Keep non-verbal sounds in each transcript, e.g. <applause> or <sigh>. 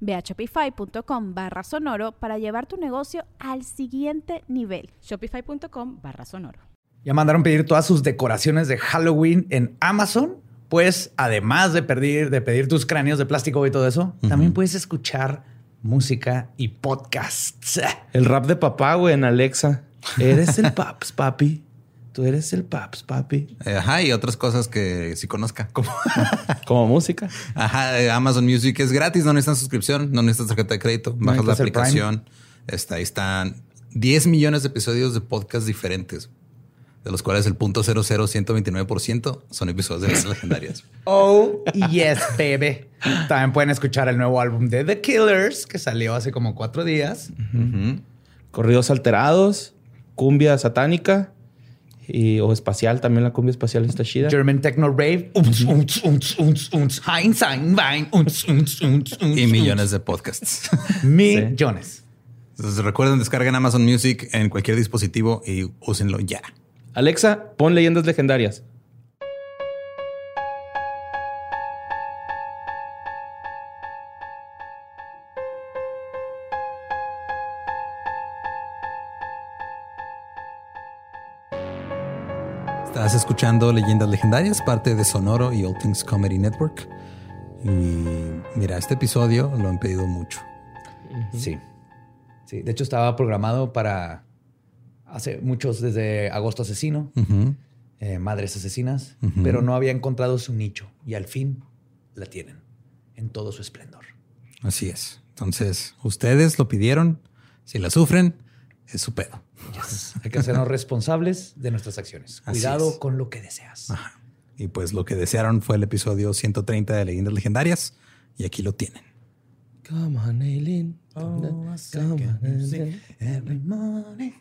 Ve a shopify.com barra sonoro para llevar tu negocio al siguiente nivel. Shopify.com barra sonoro. Ya mandaron pedir todas sus decoraciones de Halloween en Amazon. Pues además de pedir, de pedir tus cráneos de plástico y todo eso, también puedes escuchar música y podcasts. El rap de papá, güey, en Alexa. Eres el paps, papi. Tú eres el paps, papi. Ajá, y otras cosas que sí conozca. Como, <laughs> como música. Ajá, eh, Amazon Music es gratis, no necesitas suscripción, no necesitas tarjeta de crédito. Bajas la aplicación. Está, ahí están 10 millones de episodios de podcast diferentes, de los cuales el punto 00129% son episodios de las <laughs> legendarias. Oh, yes, baby. También pueden escuchar el nuevo álbum de The Killers, que salió hace como cuatro días. Corridos alterados, cumbia satánica y, o espacial, también la cumbia espacial está chida. German Techno Rave. y millones de podcasts. <laughs> millones. Entonces recuerden, descarguen Amazon Music en cualquier dispositivo y úsenlo ya. Alexa, pon leyendas legendarias. Estás escuchando Leyendas Legendarias, parte de Sonoro y All Things Comedy Network. Y mira, este episodio lo han pedido mucho. Sí. Sí. De hecho, estaba programado para hace muchos desde Agosto Asesino, eh, Madres Asesinas, pero no había encontrado su nicho y al fin la tienen en todo su esplendor. Así es. Entonces, ustedes lo pidieron. Si la sufren, es su pedo. Hay que hacernos responsables de nuestras acciones. Cuidado con lo que deseas. Y pues lo que desearon fue el episodio 130 de Leyendas Legendarias y aquí lo tienen. Come on, Aileen. Oh, come on, Aileen. Every morning.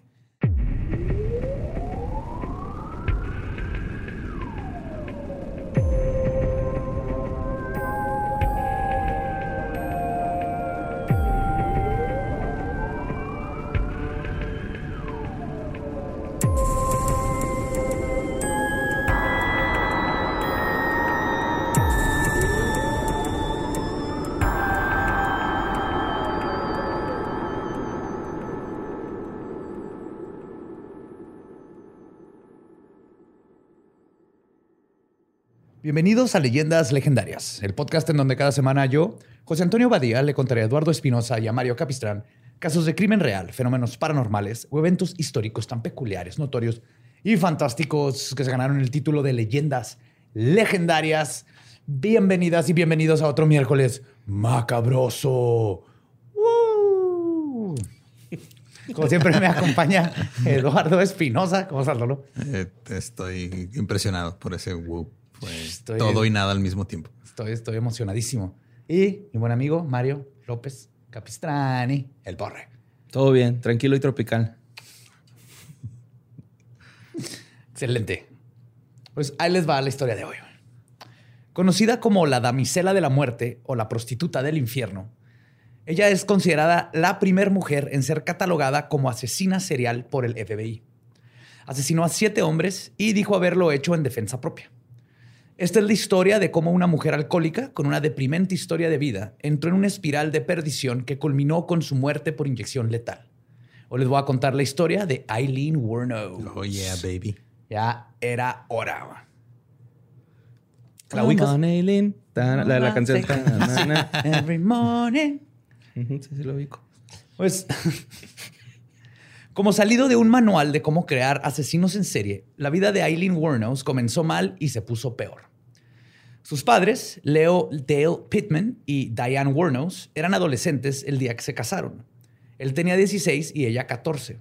Bienvenidos a Leyendas Legendarias, el podcast en donde cada semana yo, José Antonio Badía, le contaré a Eduardo Espinosa y a Mario Capistrán casos de crimen real, fenómenos paranormales o eventos históricos tan peculiares, notorios y fantásticos que se ganaron el título de Leyendas Legendarias. Bienvenidas y bienvenidos a otro miércoles macabroso. Como siempre me acompaña <laughs> Eduardo Espinosa. ¿Cómo estás, Lolo? Eh, estoy impresionado por ese whoop. Pues <laughs> todo y nada al mismo tiempo. Estoy, estoy emocionadísimo. Y mi buen amigo Mario López Capistrani, el borre. Todo bien, tranquilo y tropical. Excelente. Pues ahí les va la historia de hoy. Conocida como la damisela de la muerte o la prostituta del infierno, ella es considerada la primera mujer en ser catalogada como asesina serial por el FBI. Asesinó a siete hombres y dijo haberlo hecho en defensa propia. Esta es la historia de cómo una mujer alcohólica con una deprimente historia de vida entró en una espiral de perdición que culminó con su muerte por inyección letal. Hoy les voy a contar la historia de Eileen Warno. Oh, yeah, baby. Ya era hora. ¿La ubicas? Eileen. La, la, canción. <laughs> Every morning. sí, sí, lo ubico. Pues <laughs> Como salido de un manual de cómo crear asesinos en serie, la vida de Eileen Wuornos comenzó mal y se puso peor. Sus padres, Leo Dale Pittman y Diane Wuornos, eran adolescentes el día que se casaron. Él tenía 16 y ella 14.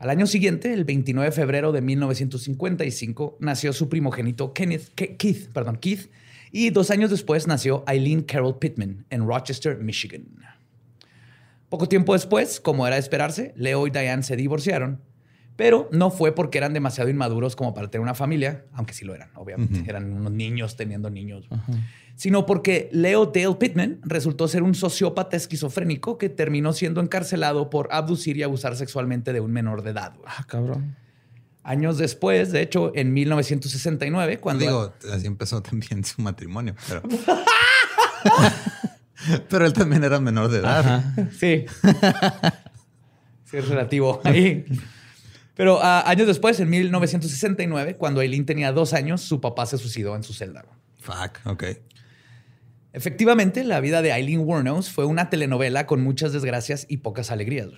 Al año siguiente, el 29 de febrero de 1955, nació su primogénito Kenneth, Keith, perdón, Keith, y dos años después nació Eileen Carol Pittman en Rochester, Michigan. Poco tiempo después, como era de esperarse, Leo y Diane se divorciaron, pero no fue porque eran demasiado inmaduros como para tener una familia, aunque sí lo eran, obviamente. Eran unos niños teniendo niños. Sino porque Leo Dale Pittman resultó ser un sociópata esquizofrénico que terminó siendo encarcelado por abducir y abusar sexualmente de un menor de edad. Ah, cabrón. Años después, de hecho, en 1969, cuando... Digo, así empezó también su matrimonio, pero... <laughs> <laughs> pero él también era menor de edad. Sí. <laughs> sí, es relativo ahí. Pero ah, años después, en 1969, cuando Eileen tenía dos años, su papá se suicidó en su celda. Fuck, ok. Efectivamente, la vida de Eileen Wuornos fue una telenovela con muchas desgracias y pocas alegrías.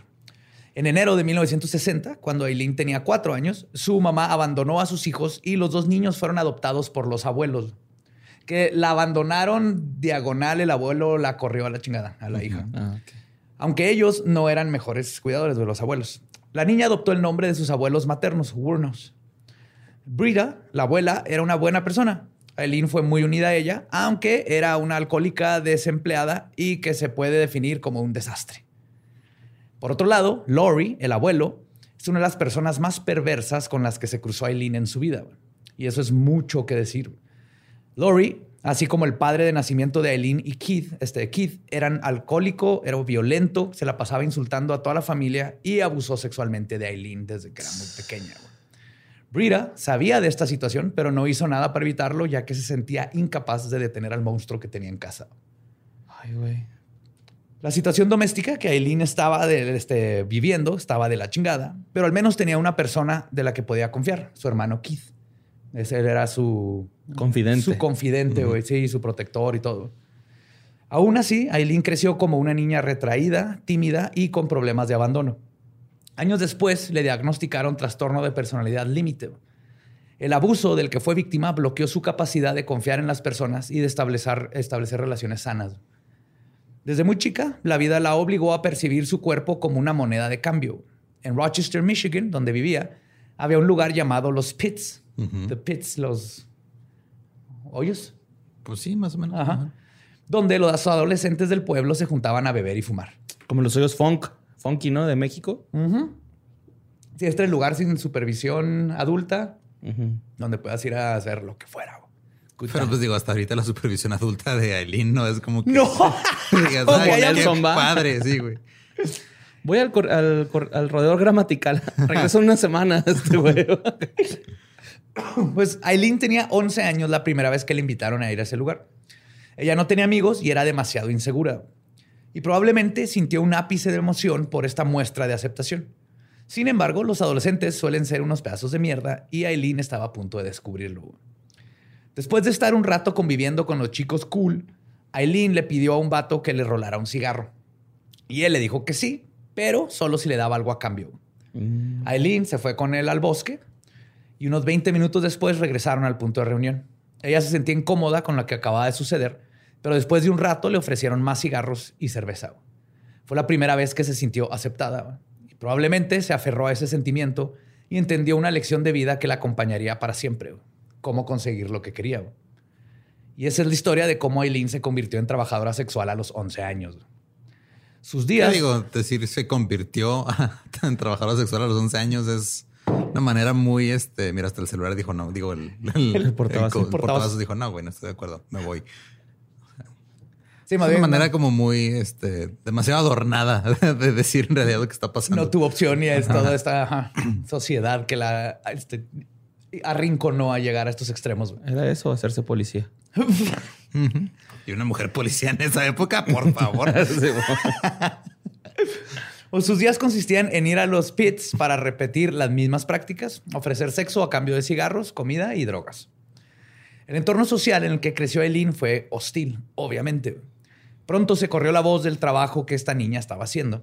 En enero de 1960, cuando Eileen tenía cuatro años, su mamá abandonó a sus hijos y los dos niños fueron adoptados por los abuelos. Que la abandonaron diagonal, el abuelo la corrió a la chingada, a la hija. Ah, Aunque ellos no eran mejores cuidadores de los abuelos. La niña adoptó el nombre de sus abuelos maternos, Wurnos. Brita, la abuela, era una buena persona. Eileen fue muy unida a ella, aunque era una alcohólica desempleada y que se puede definir como un desastre. Por otro lado, Laurie, el abuelo, es una de las personas más perversas con las que se cruzó Eileen en su vida. Y eso es mucho que decir. Laurie, así como el padre de nacimiento de Eileen y Keith, este Keith, eran alcohólico, era violento, se la pasaba insultando a toda la familia y abusó sexualmente de Eileen desde que era muy pequeña. Brita sabía de esta situación, pero no hizo nada para evitarlo, ya que se sentía incapaz de detener al monstruo que tenía en casa. Ay, güey. La situación doméstica que Aileen estaba este, viviendo estaba de la chingada, pero al menos tenía una persona de la que podía confiar, su hermano Keith. Ese era su confidente. Su confidente, güey, sí, su protector y todo. Aún así, Aileen creció como una niña retraída, tímida y con problemas de abandono. Años después le diagnosticaron trastorno de personalidad límite. El abuso del que fue víctima bloqueó su capacidad de confiar en las personas y de establecer, establecer relaciones sanas. Desde muy chica, la vida la obligó a percibir su cuerpo como una moneda de cambio. En Rochester, Michigan, donde vivía, había un lugar llamado Los Pits. The Pits, los hoyos. Pues sí, más o menos. Donde los adolescentes del pueblo se juntaban a beber y fumar. Como los hoyos funk funky, ¿no? De México. Sí, este es el lugar sin supervisión adulta, donde puedas ir a hacer lo que fuera. Pero pues digo, hasta ahorita la supervisión adulta de Aileen no es como que... No. <laughs> digas, <laughs> qué padre, sí, güey. Voy al, al, al rodeador gramatical. <laughs> Regreso una semana este güey. <coughs> pues Aileen tenía 11 años la primera vez que le invitaron a ir a ese lugar. Ella no tenía amigos y era demasiado insegura y probablemente sintió un ápice de emoción por esta muestra de aceptación. Sin embargo, los adolescentes suelen ser unos pedazos de mierda y Aileen estaba a punto de descubrirlo. Después de estar un rato conviviendo con los chicos cool, Aileen le pidió a un vato que le rolara un cigarro. Y él le dijo que sí, pero solo si le daba algo a cambio. Mm. Aileen se fue con él al bosque y unos 20 minutos después regresaron al punto de reunión. Ella se sentía incómoda con lo que acababa de suceder pero después de un rato le ofrecieron más cigarros y cerveza. Fue la primera vez que se sintió aceptada. Y probablemente se aferró a ese sentimiento y entendió una lección de vida que la acompañaría para siempre. Cómo conseguir lo que quería. Y esa es la historia de cómo Aileen se convirtió en trabajadora sexual a los 11 años. Sus días... digo, decir se convirtió <laughs> en trabajadora sexual a los 11 años es una manera muy, este, mira, hasta el celular dijo no, digo, el, el, portavasos dijo, no, güey, no estoy de acuerdo, me voy. Sí, es una manera como muy, este, demasiado adornada <laughs> de decir en realidad lo que está pasando. No tuvo opción y es toda esta <clears throat> sociedad que la este, arrinconó a llegar a estos extremos. Era eso, hacerse policía. <laughs> y una mujer policía en esa época, por <laughs> favor. O sus días consistían en ir a los pits para repetir las mismas prácticas, ofrecer sexo a cambio de cigarros, comida y drogas. El entorno social en el que creció Eileen fue hostil, obviamente. Pronto se corrió la voz del trabajo que esta niña estaba haciendo.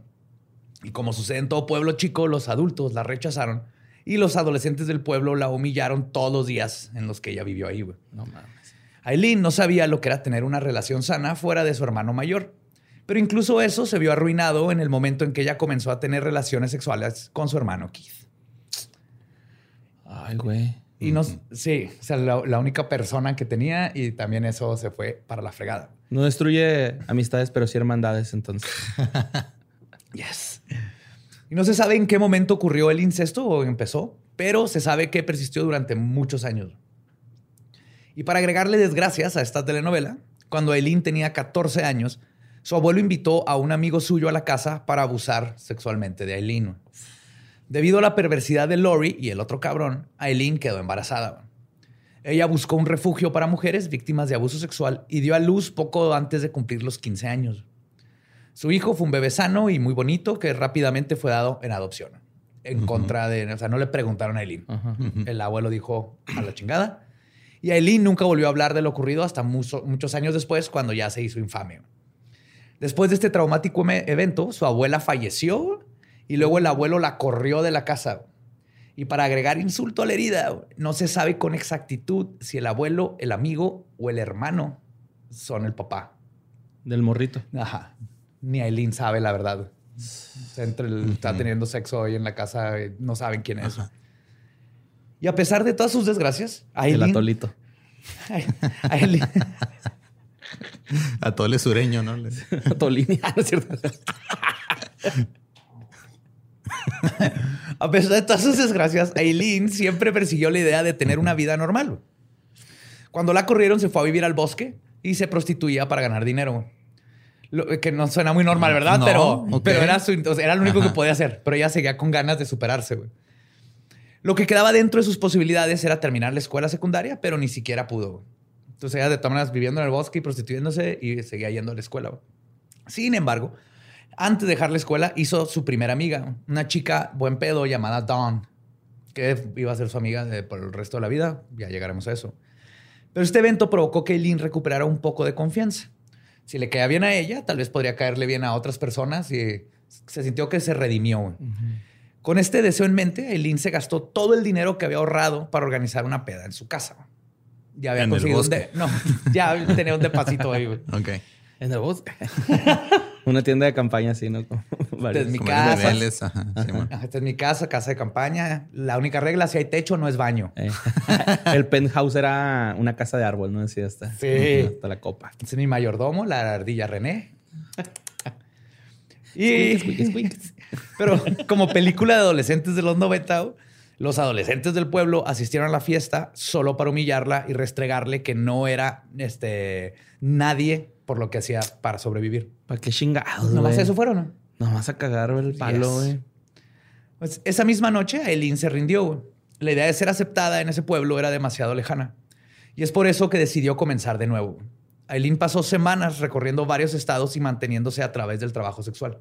Y como sucede en todo pueblo chico, los adultos la rechazaron y los adolescentes del pueblo la humillaron todos los días en los que ella vivió ahí. No mames. Aileen no sabía lo que era tener una relación sana fuera de su hermano mayor. Pero incluso eso se vio arruinado en el momento en que ella comenzó a tener relaciones sexuales con su hermano Keith. Ay, güey. Y no, sí, o sea, la, la única persona que tenía y también eso se fue para la fregada. No destruye amistades, pero sí hermandades, entonces. <laughs> Yes. Y no se sabe en qué momento ocurrió el incesto o empezó, pero se sabe que persistió durante muchos años. Y para agregarle desgracias a esta telenovela, cuando Eileen tenía 14 años, su abuelo invitó a un amigo suyo a la casa para abusar sexualmente de Eileen. Debido a la perversidad de Lori y el otro cabrón, Eileen quedó embarazada. Ella buscó un refugio para mujeres víctimas de abuso sexual y dio a luz poco antes de cumplir los 15 años. Su hijo fue un bebé sano y muy bonito que rápidamente fue dado en adopción. En contra de, o sea, no le preguntaron a Eileen. El abuelo dijo a la chingada. Y Eileen nunca volvió a hablar de lo ocurrido hasta mucho- muchos años después, cuando ya se hizo infame. Después de este traumático evento, su abuela falleció y luego el abuelo la corrió de la casa. Y para agregar insulto a la herida, no se sabe con exactitud si el abuelo, el amigo o el hermano son el papá. Del morrito. Ajá. Ni Aileen sabe la verdad. Entre el, está teniendo sexo hoy en la casa, eh, no saben quién es. Y a pesar de todas sus desgracias, El Aileen, atolito. <laughs> Aileen- <laughs> Atole sureño, ¿no? <laughs> Atolini. Ah, no es cierto. a pesar de todas sus desgracias, Aileen siempre persiguió la idea de tener una vida normal. Cuando la corrieron, se fue a vivir al bosque y se prostituía para ganar dinero. Lo- que no suena muy normal, ¿verdad? No, pero, era, su- o sea, era lo único Ajá. que podía hacer. Pero ella seguía con ganas de superarse, güey. Lo que quedaba dentro de sus posibilidades era terminar la escuela secundaria, pero ni siquiera pudo. Entonces ella de todas maneras viviendo en el bosque y prostituyéndose y seguía yendo a la escuela. Sin embargo, antes de dejar la escuela, hizo su primera amiga, una chica buen pedo llamada Dawn, que iba a ser su amiga de- por el resto de la vida. Ya llegaremos a eso. Pero este evento provocó que Eileen recuperara un poco de confianza. Si le caía bien a ella, tal vez podría caerle bien a otras personas y se sintió que se redimió. Con este deseo en mente, Eileen se gastó todo el dinero que había ahorrado para organizar una peda en su casa. Ya había En el conseguido un de- no, <laughs> ya tenía un depósito ahí. güey. Ok. En el bosque. <laughs> Una tienda de campaña así, ¿no? Como varios. Desde mi casa. ajá, Esta es mi casa, casa de campaña. La única regla, si hay techo, no es baño. Eh. <laughs> el penthouse era una casa de árbol, ¿no? Decía hasta, Sí. hasta la copa. Este es mi mayordomo, la ardilla René. y, Squeaks, squeaks. pero como película de adolescentes de los 90, los adolescentes del pueblo asistieron a la fiesta solo para humillarla y restregarle que no era este, nadie por lo que hacía para sobrevivir. ¿Para qué chingados, Nomás eso fueron, ¿no? Nomás a cagar el palo, Yes. güey. Pues esa misma noche, Aileen se rindió. La idea de ser aceptada en ese pueblo era demasiado lejana. Y es por eso que decidió comenzar de nuevo. Aileen pasó semanas recorriendo varios estados y manteniéndose a través del trabajo sexual,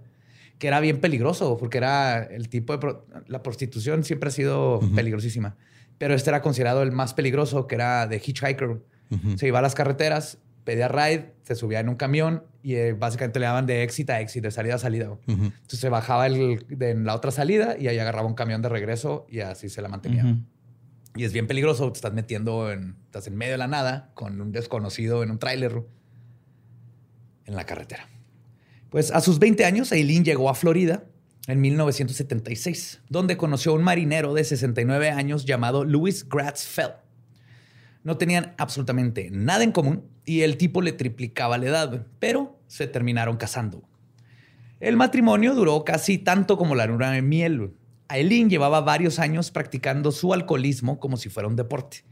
que era bien peligroso, porque era el tipo de... pro- la prostitución siempre ha sido peligrosísima, pero este era considerado el más peligroso, que era de hitchhiker. Se iba a las carreteras, pedía ride, se subía en un camión y eh, básicamente le daban de éxito a éxito, de salida a salida. Entonces se bajaba el- de en la otra salida y ahí agarraba un camión de regreso y así se la mantenía. Y es bien peligroso, te estás metiendo en, estás en medio de la nada con un desconocido en un tráiler en la carretera. Pues a sus 20 años, Aileen llegó a Florida en 1976, donde conoció a un marinero de 69 años llamado Louis Gratz Fell. No tenían absolutamente nada en común y el tipo le triplicaba la edad, pero se terminaron casando. El matrimonio duró casi tanto como la luna de miel. Aileen llevaba varios años practicando su alcoholismo como si fuera un deporte,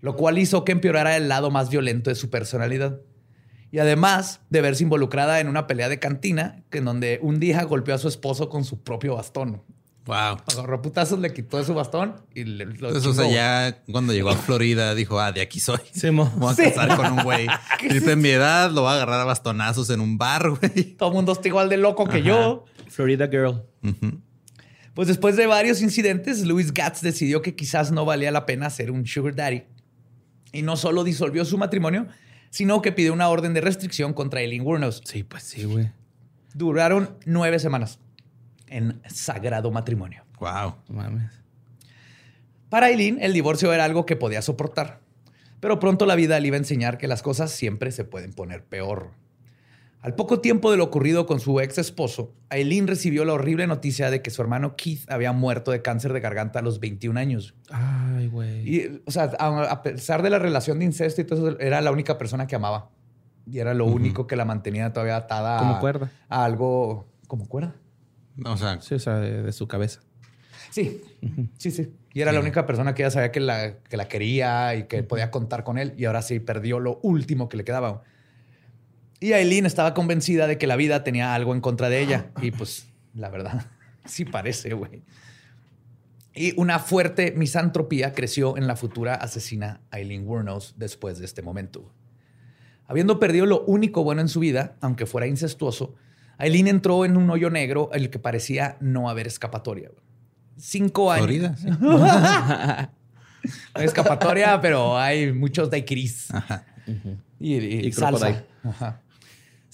lo cual hizo que empeorara el lado más violento de su personalidad. Y además de verse involucrada en una pelea de cantina, que en donde un día golpeó a su esposo con su propio bastón. Wow. Agarró putazos, le quitó de su bastón y le, lo Entonces, o sea, ya cuando llegó a Florida dijo, ah, de aquí soy. Sí, mo. Voy a Sí. casar con un güey. <laughs> Triple en mi edad, lo va a agarrar a bastonazos en un bar, güey. Todo el mundo está igual de loco que yo. Florida Girl. Pues después de varios incidentes, Louis Gatz decidió que quizás no valía la pena ser un sugar daddy. Y no solo disolvió su matrimonio, sino que pidió una orden de restricción contra Eileen Wuornos. Sí, pues sí, güey. Duraron nueve semanas. en sagrado matrimonio. Wow. Mames. Para Eileen, el divorcio era algo que podía soportar, pero pronto la vida le iba a enseñar que las cosas siempre se pueden poner peor. Al poco tiempo de lo ocurrido con su ex esposo, Eileen recibió la horrible noticia de que su hermano Keith había muerto de cáncer de garganta a los 21 años. Ay, güey. Y, o sea, a, a pesar de la relación de incesto y todo eso, era la única persona que amaba. Y era lo único que la mantenía todavía atada Como a, cuerda. a algo como cuerda. O sea, Sí, o sea, de, de su cabeza. Sí, sí, sí. Y era la única persona que ella sabía que la, que la quería y que podía contar con él. Y ahora sí perdió lo último que le quedaba. Y Aileen estaba convencida de que la vida tenía algo en contra de ella. Y pues, la verdad, <laughs> sí parece, güey. Y una fuerte misantropía creció en la futura asesina Aileen Wuornos después de este momento. Habiendo perdido lo único bueno en su vida, aunque fuera incestuoso, Aileen entró en un hoyo negro el que parecía no haber escapatoria. Cinco años. Florida. sí. <laughs> No hay escapatoria, pero hay muchos daiquiris. Ajá. Y, y Y salsa. crocodile. Ajá.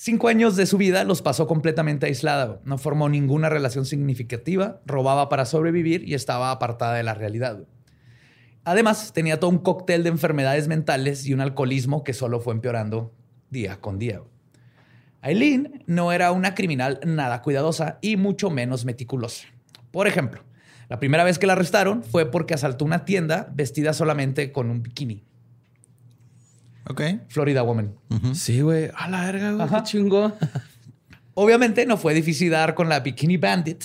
Cinco años de su vida los pasó completamente aislada. No formó ninguna relación significativa, robaba para sobrevivir y estaba apartada de la realidad. Además, tenía todo un cóctel de enfermedades mentales y un alcoholismo que solo fue empeorando día con día. Aileen no era una criminal nada cuidadosa y mucho menos meticulosa. Por ejemplo, la primera vez que la arrestaron fue porque asaltó una tienda vestida solamente con un bikini. Ok. Florida Woman. Sí, güey. A la verga, güey. Ajá. Qué chingón. Obviamente no fue difícil dar con la Bikini Bandit.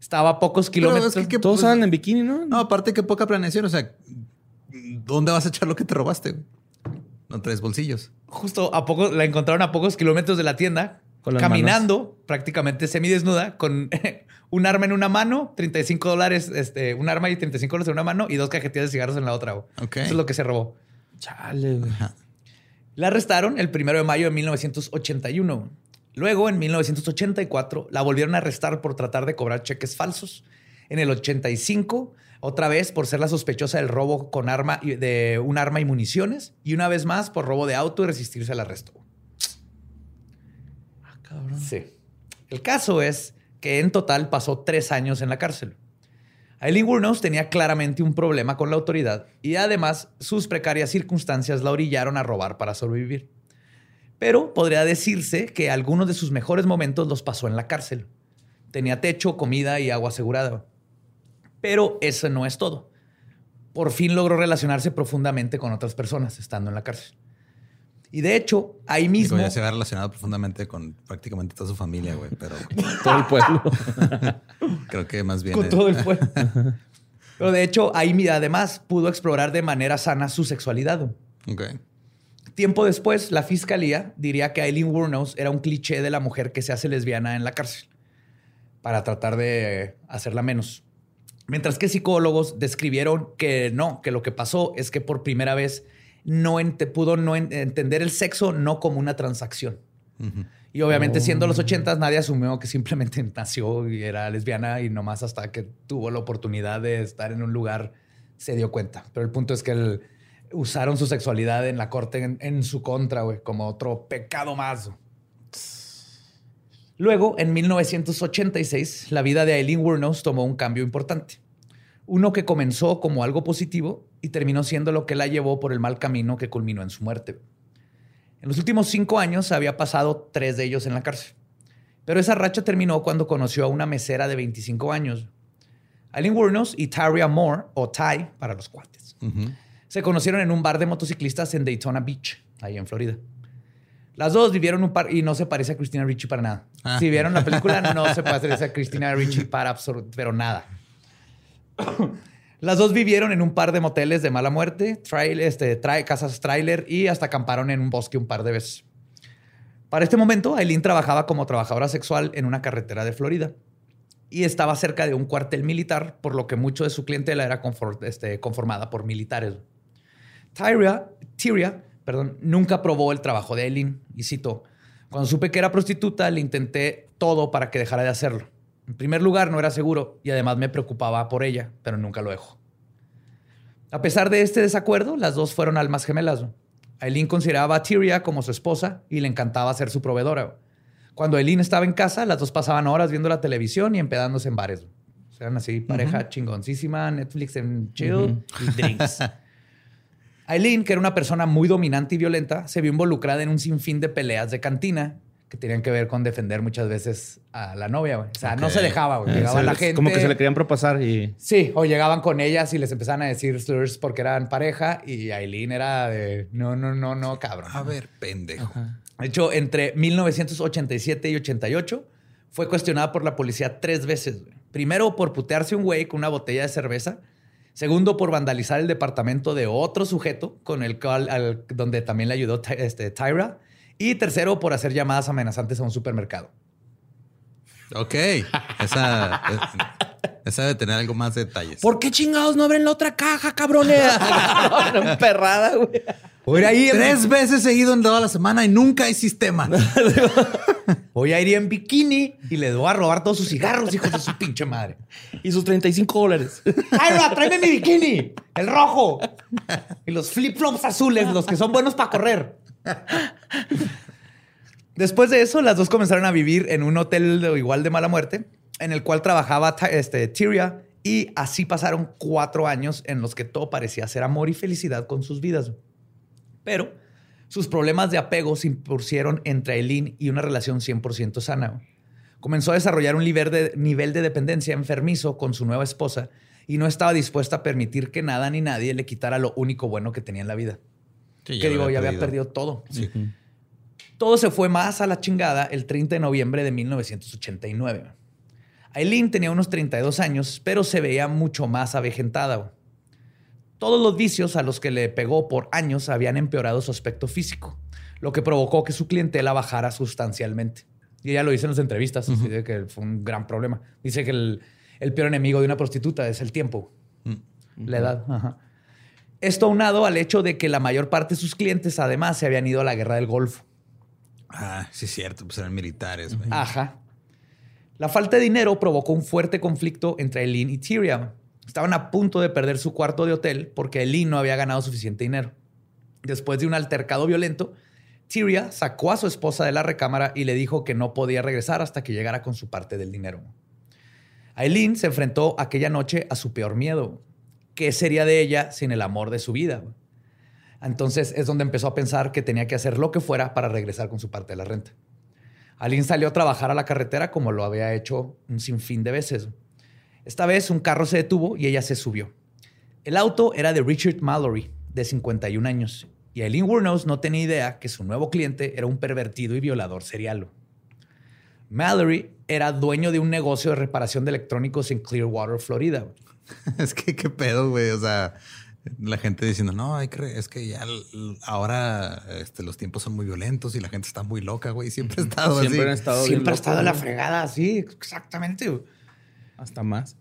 Estaba a pocos Pero kilómetros. es que, ¿qué- Todos pues, andan en bikini, ¿no? No, aparte que poca planeación. O sea, ¿dónde vas a echar lo que te robaste? No traes bolsillos. Justo a poco la encontraron a pocos kilómetros de la tienda, Con caminando prácticamente semidesnuda, con <laughs> un arma en una mano, 35 dólares, este, un arma y 35 dólares en una mano y dos cajetillas de cigarros en la otra. güey. Ok. Eso es lo que se robó. Chale, güey. La arrestaron el primero de mayo de 1981. Luego, en 1984, la volvieron a arrestar por tratar de cobrar cheques falsos. En el 85, otra vez por ser la sospechosa del robo con arma y- de un arma y municiones. Y una vez más por robo de auto y resistirse al arresto. Ah, cabrón. Sí. El caso es que en total pasó tres años en la cárcel. Aileen Wuornos tenía claramente un problema con la autoridad y además sus precarias circunstancias la orillaron a robar para sobrevivir. Pero podría decirse que algunos de sus mejores momentos los pasó en la cárcel. Tenía techo, comida y agua asegurada. Pero eso no es todo. Por fin logró relacionarse profundamente con otras personas estando en la cárcel. Y de hecho, ahí mismo... Digo, ya se va relacionado profundamente con prácticamente toda su familia, güey. Pero <laughs> Todo el pueblo. <laughs> creo que más bien. con es- todo el pueblo. <laughs> Pero de hecho, ahí mira, además pudo explorar de manera sana su sexualidad. Ok. Tiempo después, la fiscalía diría que Aileen Wuornos era un cliché de la mujer que se hace lesbiana en la cárcel para tratar de hacerla menos. Mientras que psicólogos describieron que no, que lo que pasó es que por primera vez no ente- pudo no en- entender el sexo no como una transacción. Y obviamente siendo los ochentas nadie asumió que simplemente <laughs> nació y era lesbiana y nomás hasta que tuvo la oportunidad de estar en un lugar se dio cuenta. Pero el punto es que el- usaron su sexualidad en la corte en, en su contra, güey, como otro pecado más. Luego, en 1986, la vida de Aileen Wuornos tomó un cambio importante. Uno que comenzó como algo positivo y terminó siendo lo que la llevó por el mal camino que culminó en su muerte. En los últimos cinco años había pasado tres de ellos en la cárcel. Pero esa racha terminó cuando conoció a una mesera de 25 años. Aileen Wuornos y Taria Moore, o Ty para los cuates, se conocieron en un bar de motociclistas en Daytona Beach, ahí en Florida. Las dos vivieron un par y no se parece a Christina Ricci para nada. Ah. Si vieron la película, <laughs> no se parece a Christina Ricci para pero nada. Las dos vivieron en un par de moteles de mala muerte, este, casas trailer y hasta acamparon en un bosque un par de veces. Para este momento, Aileen trabajaba como trabajadora sexual en una carretera de Florida y estaba cerca de un cuartel militar, por lo que mucho de su clientela era este, conformada por militares. Tyria, Tyria perdón, nunca probó el trabajo de Aileen y citó, cuando supe que era prostituta le intenté todo para que dejara de hacerlo. En primer lugar, no era seguro y además me preocupaba por ella, pero nunca lo dejó. A pesar de este desacuerdo, las dos fueron almas gemelas. Aileen consideraba a Tyria como su esposa y le encantaba ser su proveedora. Cuando Eileen estaba en casa, las dos pasaban horas viendo la televisión y empedándose en bares. eran así, pareja chingoncísima, Netflix en chill y drinks. <laughs> Eileen, que era una persona muy dominante y violenta, se vio involucrada en un sinfín de peleas de cantina que tenían que ver con defender muchas veces a la novia, güey. O sea, no se dejaba, güey. Llegaba la gente. Como que se le querían propasar y. Sí, o llegaban con ellas y les empezaban a decir slurs porque eran pareja y Aileen era de no, no, no, no, cabrón. A ver, pendejo. De hecho, entre 1987 y 88 fue cuestionada por la policía tres veces. Primero por putearse un güey con una botella de cerveza. Segundo, por vandalizar el departamento de otro sujeto con el cual, donde también le ayudó este, Tyra. Y tercero, por hacer llamadas amenazantes a un supermercado. Ok. Esa, esa debe tener algo más de detalles. ¿Por qué chingados no abren la otra caja, cabrones? <laughs> Emperrada, güey. Voy a ir tres veces seguido en toda la semana y nunca hay sistema. <laughs> Voy a ir en bikini y le voy a robar todos sus cigarros, hijos de su pinche madre. Y sus 35 dólares. <laughs> ¡Ay, no! ¡Tráeme mi bikini! ¡El rojo! Y los flip-flops azules, los que son buenos para correr. Después de eso, las dos comenzaron a vivir en un hotel de igual de mala muerte, en el cual trabajaba este, Tyria, y así pasaron cuatro años en los que todo parecía ser amor y felicidad con sus vidas. Pero sus problemas de apego se impusieron entre Eileen y una relación 100% sana. Comenzó a desarrollar un nivel de, nivel de dependencia enfermizo con su nueva esposa y no estaba dispuesta a permitir que nada ni nadie le quitara lo único bueno que tenía en la vida que digo, ya había perdido todo. Todo se fue más a la chingada el 30 de noviembre de 1989. Aileen tenía unos 32 años, pero se veía mucho más avejentada. Todos los vicios a los que le pegó por años habían empeorado su aspecto físico, lo que provocó que su clientela bajara sustancialmente. Y ella lo dice en las entrevistas, dice que fue un gran problema. Dice que el, peor enemigo de una prostituta es el tiempo, mm. la edad. Ajá. Esto aunado al hecho de que la mayor parte de sus clientes además se habían ido a la guerra del Golfo. Ah, sí es cierto, pues eran militares. Ajá. La falta de dinero provocó un fuerte conflicto entre Eileen y Tyria. Estaban a punto de perder su cuarto de hotel porque Eileen no había ganado suficiente dinero. Después de un altercado violento, Tyria sacó a su esposa de la recámara y le dijo que no podía regresar hasta que llegara con su parte del dinero. Eileen se enfrentó aquella noche a su peor miedo, ¿qué sería de ella sin el amor de su vida? Entonces es donde empezó a pensar que tenía que hacer lo que fuera para regresar con su parte de la renta. Aline salió a trabajar a la carretera como lo había hecho un sinfín de veces. Esta vez un carro se detuvo y ella se subió. El auto era de Richard Mallory, de 51 años, y Eileen Wuornos no tenía idea que su nuevo cliente era un pervertido y violador serial. Mallory era dueño de un negocio de reparación de electrónicos en Clearwater, Florida. <laughs> es que qué pedo, güey. O sea, la gente diciendo, no, hay que, es que ya ahora este, los tiempos son muy violentos y la gente está muy loca, güey. Siempre ha estado Siempre Ha estado Siempre ha estado en la fregada, sí, exactamente. Hasta más.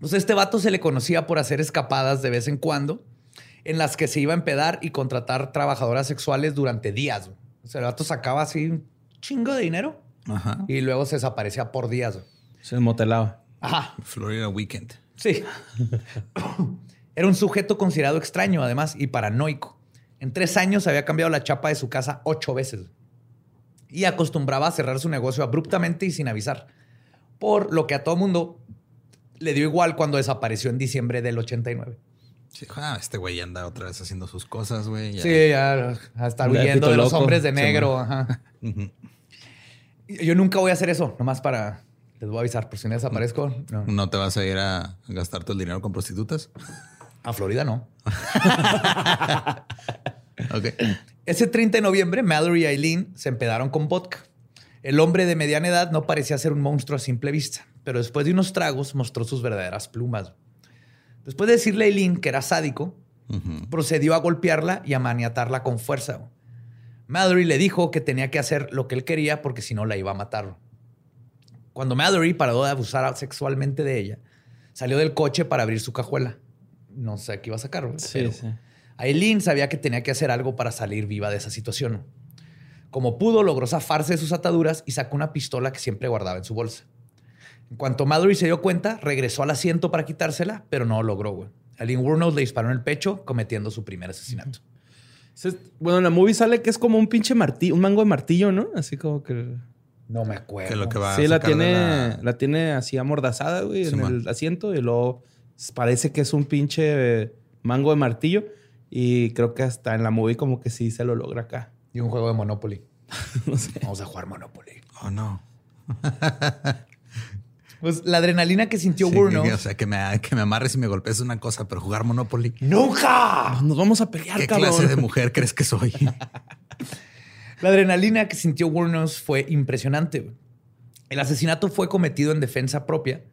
Pues este vato se le conocía por hacer escapadas de vez en cuando, en las que se iba a empedar y contratar trabajadoras sexuales durante días. O sea, el vato sacaba así un chingo de dinero y luego se desaparecía por días. Se desmotelaba. Ajá. Florida Weekend. Sí. Era un sujeto considerado extraño, además, y paranoico. En tres años había cambiado la chapa de su casa ocho veces. Y acostumbraba a cerrar su negocio abruptamente y sin avisar. Por lo que a todo mundo le dio igual cuando desapareció en diciembre del 89. Sí, ah, este güey anda otra vez haciendo sus cosas, güey. Sí, ya está huyendo de los hombres de negro. Yo nunca voy a hacer eso, nomás para les voy a avisar, por si no desaparezco. No. te vas a ir a gastar todo el dinero con prostitutas? A Florida no. <laughs> Ese 30 de noviembre, Mallory y Eileen se empedaron con vodka. El hombre de mediana edad no parecía ser un monstruo a simple vista, pero después de unos tragos mostró sus verdaderas plumas. Después de decirle a Eileen que era sádico, procedió a golpearla y a maniatarla con fuerza. Mallory le dijo que tenía que hacer lo que él quería porque si no la iba a matar. Cuando Mallory paró de abusar sexualmente de ella, salió del coche para abrir su cajuela. No sé qué iba a sacar. Sí, sí. Aileen sabía que tenía que hacer algo para salir viva de esa situación. Como pudo, logró zafarse de sus ataduras y sacó una pistola que siempre guardaba en su bolsa. En cuanto Mallory se dio cuenta, regresó al asiento para quitársela, pero no lo logró. Güey. Aileen Wuornos le disparó en el pecho, cometiendo su primer asesinato. Bueno, en la movie sale que es como un pinche martillo, un mango de martillo, ¿no? Así como que No me acuerdo. Que lo que va a Sí, la sacar de tiene, la- la... tiene así amordazada, güey, en el asiento y luego parece que es un pinche mango de martillo y creo que hasta en la movie como que sí se lo logra acá. Y un juego de Monopoly. <laughs> no sé. Vamos a jugar Monopoly. Oh, no. <laughs> Pues la adrenalina que sintió Sí, Burnos. que- o sea, que me, que me amarres y me golpees es una cosa, pero jugar Monopoly. ¡Nunca! Nos vamos a pelear, ¿Qué cabrón. clase de mujer crees que soy? <laughs> La adrenalina que sintió Burnos fue impresionante. El asesinato fue cometido en defensa propia,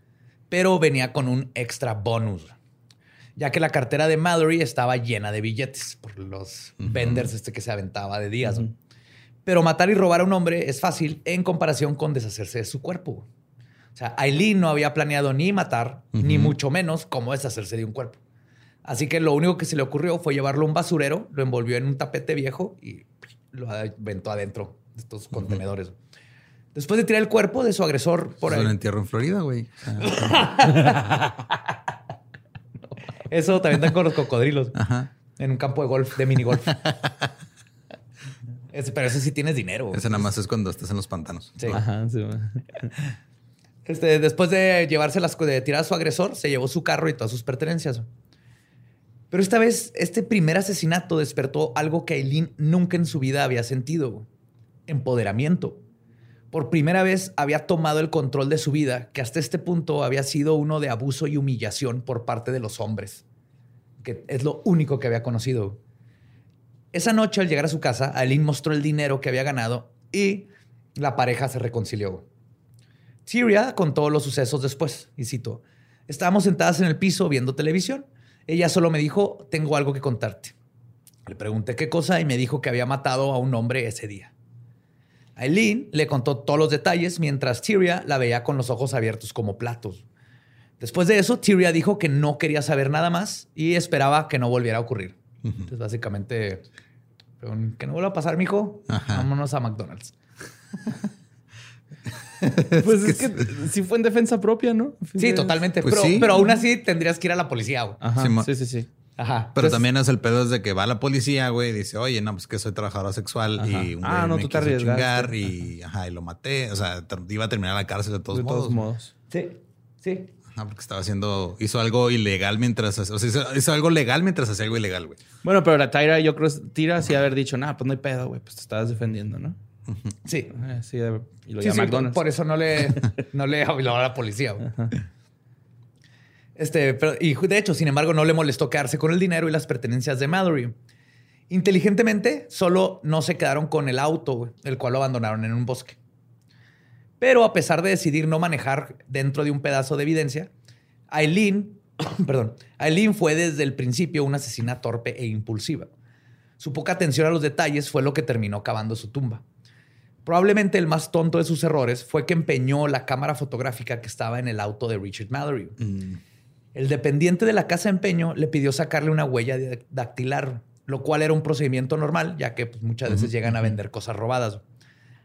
pero venía con un extra bonus, ya que la cartera de Mallory estaba llena de billetes por los vendors este que se aventaba de días. Pero matar y robar a un hombre es fácil en comparación con deshacerse de su cuerpo. O sea, Aileen no había planeado ni matar, ni mucho menos cómo deshacerse de un cuerpo. Así que lo único que se le ocurrió fue llevarlo a un basurero, lo envolvió en un tapete viejo y lo aventó adentro de estos contenedores. Después de tirar el cuerpo de su agresor por Es un ahí. entierro en Florida, güey. <laughs> Eso también está con los cocodrilos. Ajá. En un campo de golf, de minigolf. <laughs> Ese- pero ese sí tienes dinero. Ese nada más es cuando estás en los pantanos. Sí. Ajá, sí. Este, después de llevarse las de tirar a su agresor, se llevó su carro y todas sus pertenencias. Pero esta vez, este primer asesinato despertó algo que Aileen nunca en su vida había sentido: empoderamiento. Por primera vez había tomado el control de su vida, que hasta este punto había sido uno de abuso y humillación por parte de los hombres, que es lo único que había conocido. Esa noche, al llegar a su casa, Aileen mostró el dinero que había ganado y la pareja se reconcilió. Tyria contó los sucesos después, y cito, estábamos sentadas en el piso viendo televisión. Ella solo me dijo, tengo algo que contarte. Le pregunté qué cosa y me dijo que había matado a un hombre ese día. Aileen le contó todos los detalles mientras Tyria la veía con los ojos abiertos como platos. Después de eso, Tyria dijo que no quería saber nada más y esperaba que no volviera a ocurrir. Entonces, básicamente, que no vuelva a pasar, mijo. Ajá. Vámonos a McDonald's. <laughs> <laughs> Pues es que sí fue en defensa propia, ¿no? Sí, totalmente. Pues pero, sí. pero aún así tendrías que ir a la policía. güey. Ajá, Sí, sí, sí, sí. Ajá. Pero Entonces, también es el pedo desde que va la policía, güey, y dice, oye, no, pues que soy trabajadora sexual Ajá. y un güey Ah, no, me tú te chingar y, ajá, y lo maté. O sea, iba a terminar la cárcel de todos de modos. todos modos. Sí, sí. Ajá, porque estaba haciendo, hizo algo ilegal mientras, o sea, hizo, hizo algo legal mientras hacía algo ilegal, güey. Bueno, pero la Tyra, yo creo, Tira sí haber dicho, nah, pues no hay pedo, güey, pues te estabas defendiendo, ¿no? Sí. Sí, y lo Sí, sí, McDonald's. Por eso no le, no le habló a la policía. Este, pero, y de hecho, sin embargo, no le molestó quedarse con el dinero y las pertenencias de Mallory. Inteligentemente, solo no se quedaron con el auto, el cual lo abandonaron en un bosque. Pero a pesar de decidir no manejar dentro de un pedazo de evidencia, Aileen, <coughs> perdón, Aileen fue desde el principio una asesina torpe e impulsiva. Su poca atención a los detalles fue lo que terminó cavando su tumba. Probablemente el más tonto de sus errores fue que empeñó la cámara fotográfica que estaba en el auto de Richard Mallory. El dependiente de la casa de empeño le pidió sacarle una huella dactilar, lo cual era un procedimiento normal, ya que pues, muchas veces llegan a vender cosas robadas.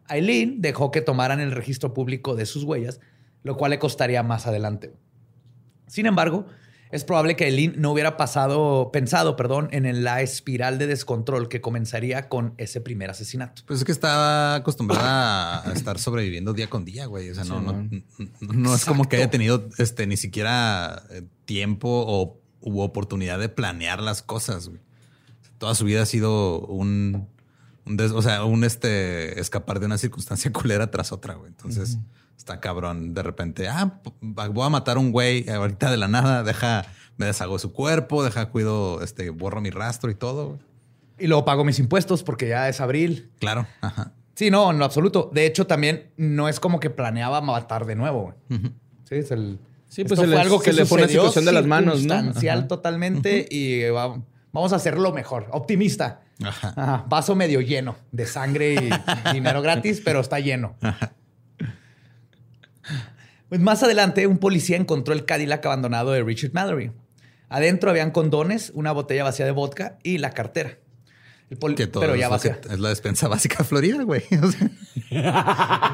Aileen dejó que tomaran el registro público de sus huellas, lo cual le costaría más adelante. Sin embargo, es probable que Aileen no hubiera pasado, pensado perdón, en la espiral de descontrol que comenzaría con ese primer asesinato. Pues es que estaba acostumbrada a estar sobreviviendo día con día, güey. O sea, no, no, no, no es como que haya tenido este, ni siquiera eh, tiempo o u oportunidad de planear las cosas, güey. Toda su vida ha sido un, un des- o sea, un este escapar de una circunstancia <laughs> culera tras otra, güey. Entonces está cabrón. De repente, ah, voy a matar a un güey ahorita de la nada, deja, me deshago de su cuerpo, deja, cuido, este, borro mi rastro y todo. Y luego pago mis impuestos porque ya es abril. Claro. Ajá. Sí, no, en lo absoluto. De hecho, también no es como que planeaba matar de nuevo. Sí, es el. Sí, pues esto se le- se le fue una sucedió situación de las manos, ¿no? Ajá. totalmente y va- vamos a hacerlo mejor. Optimista. Ajá. Ajá, Vaso medio lleno de sangre y <laughs> dinero gratis, pero está lleno. Pues más adelante, un policía encontró el Cadillac abandonado de Richard Mallory. Adentro habían condones, una botella vacía de vodka y la cartera. El Que todo pero ya vacía. es la despensa básica de Florida, güey. <laughs> O sea,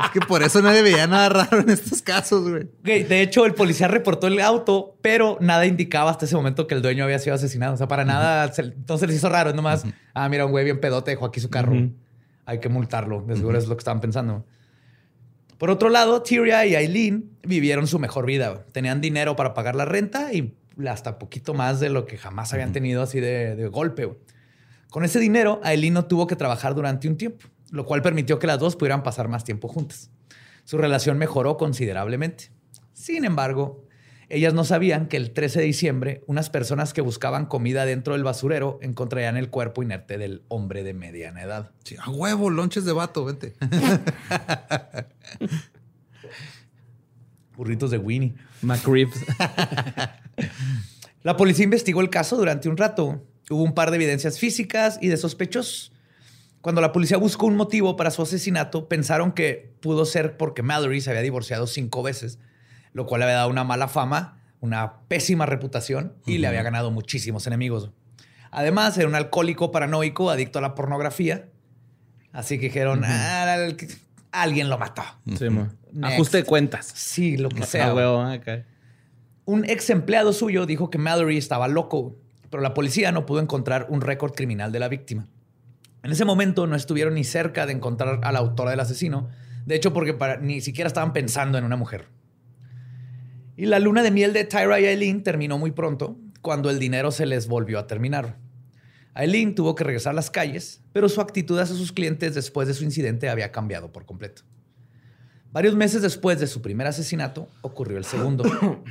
es que por eso nadie veía nada raro en estos casos, güey. De hecho, el policía reportó el auto, pero nada indicaba hasta ese momento que el dueño había sido asesinado. O sea, para nada, se- entonces les hizo raro. Es nomás, ah, mira, un güey bien pedote dejó aquí su carro. Hay que multarlo. De seguro es lo que estaban pensando. Por otro lado, Tyria y Eileen vivieron su mejor vida. Tenían dinero para pagar la renta y hasta poquito más de lo que jamás habían tenido así de, golpe. Con ese dinero, Eileen no tuvo que trabajar durante un tiempo, lo cual permitió que las dos pudieran pasar más tiempo juntas. Su relación mejoró considerablemente. Sin embargo, ellas no sabían que el 13 de diciembre unas personas que buscaban comida dentro del basurero encontrarían el cuerpo inerte del hombre de mediana edad. Sí, a huevo, lonches de vato, vente. <laughs> Burritos de Winnie. McRibs. La policía investigó el caso durante un rato. Hubo un par de evidencias físicas y de sospechosos. Cuando la policía buscó un motivo para su asesinato, pensaron que pudo ser porque Mallory se había divorciado cinco veces lo cual le había dado una mala fama, una pésima reputación y le había ganado muchísimos enemigos. Además, era un alcohólico paranoico, adicto a la pornografía. Así que dijeron, ah, alguien lo mató. Ajuste de cuentas. Sí, lo que sea. Ah, un ex empleado suyo dijo que Mallory estaba loco, pero la policía no pudo encontrar un récord criminal de la víctima. En ese momento no estuvieron ni cerca de encontrar a la autora del asesino. De hecho, porque ni siquiera estaban pensando en una mujer. Y la luna de miel de Tyra y Eileen terminó muy pronto, cuando el dinero se les volvió a terminar. Eileen tuvo que regresar a las calles, pero su actitud hacia sus clientes después de su incidente había cambiado por completo. Varios meses después de su primer asesinato, ocurrió el segundo. <coughs>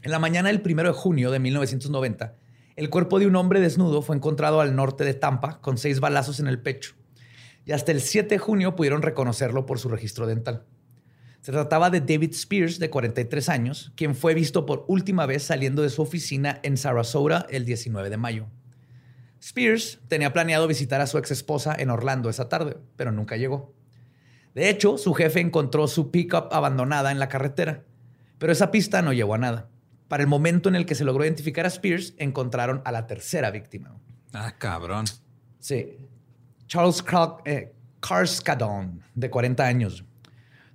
En la mañana del 1 de junio de 1990, el cuerpo de un hombre desnudo fue encontrado al norte de Tampa con seis balazos en el pecho. Y hasta el 7 de junio pudieron reconocerlo por su registro dental. Se trataba de David Spears, de 43 años, quien fue visto por última vez saliendo de su oficina en Sarasota el 19 de mayo. Spears tenía planeado visitar a su ex esposa en Orlando esa tarde, pero nunca llegó. De hecho, su jefe encontró su pickup abandonada en la carretera, pero esa pista no llevó a nada. Para el momento en el que se logró identificar a Spears, encontraron a la tercera víctima. Ah, cabrón. Sí. Charles eh, Carskadon, de 40 años.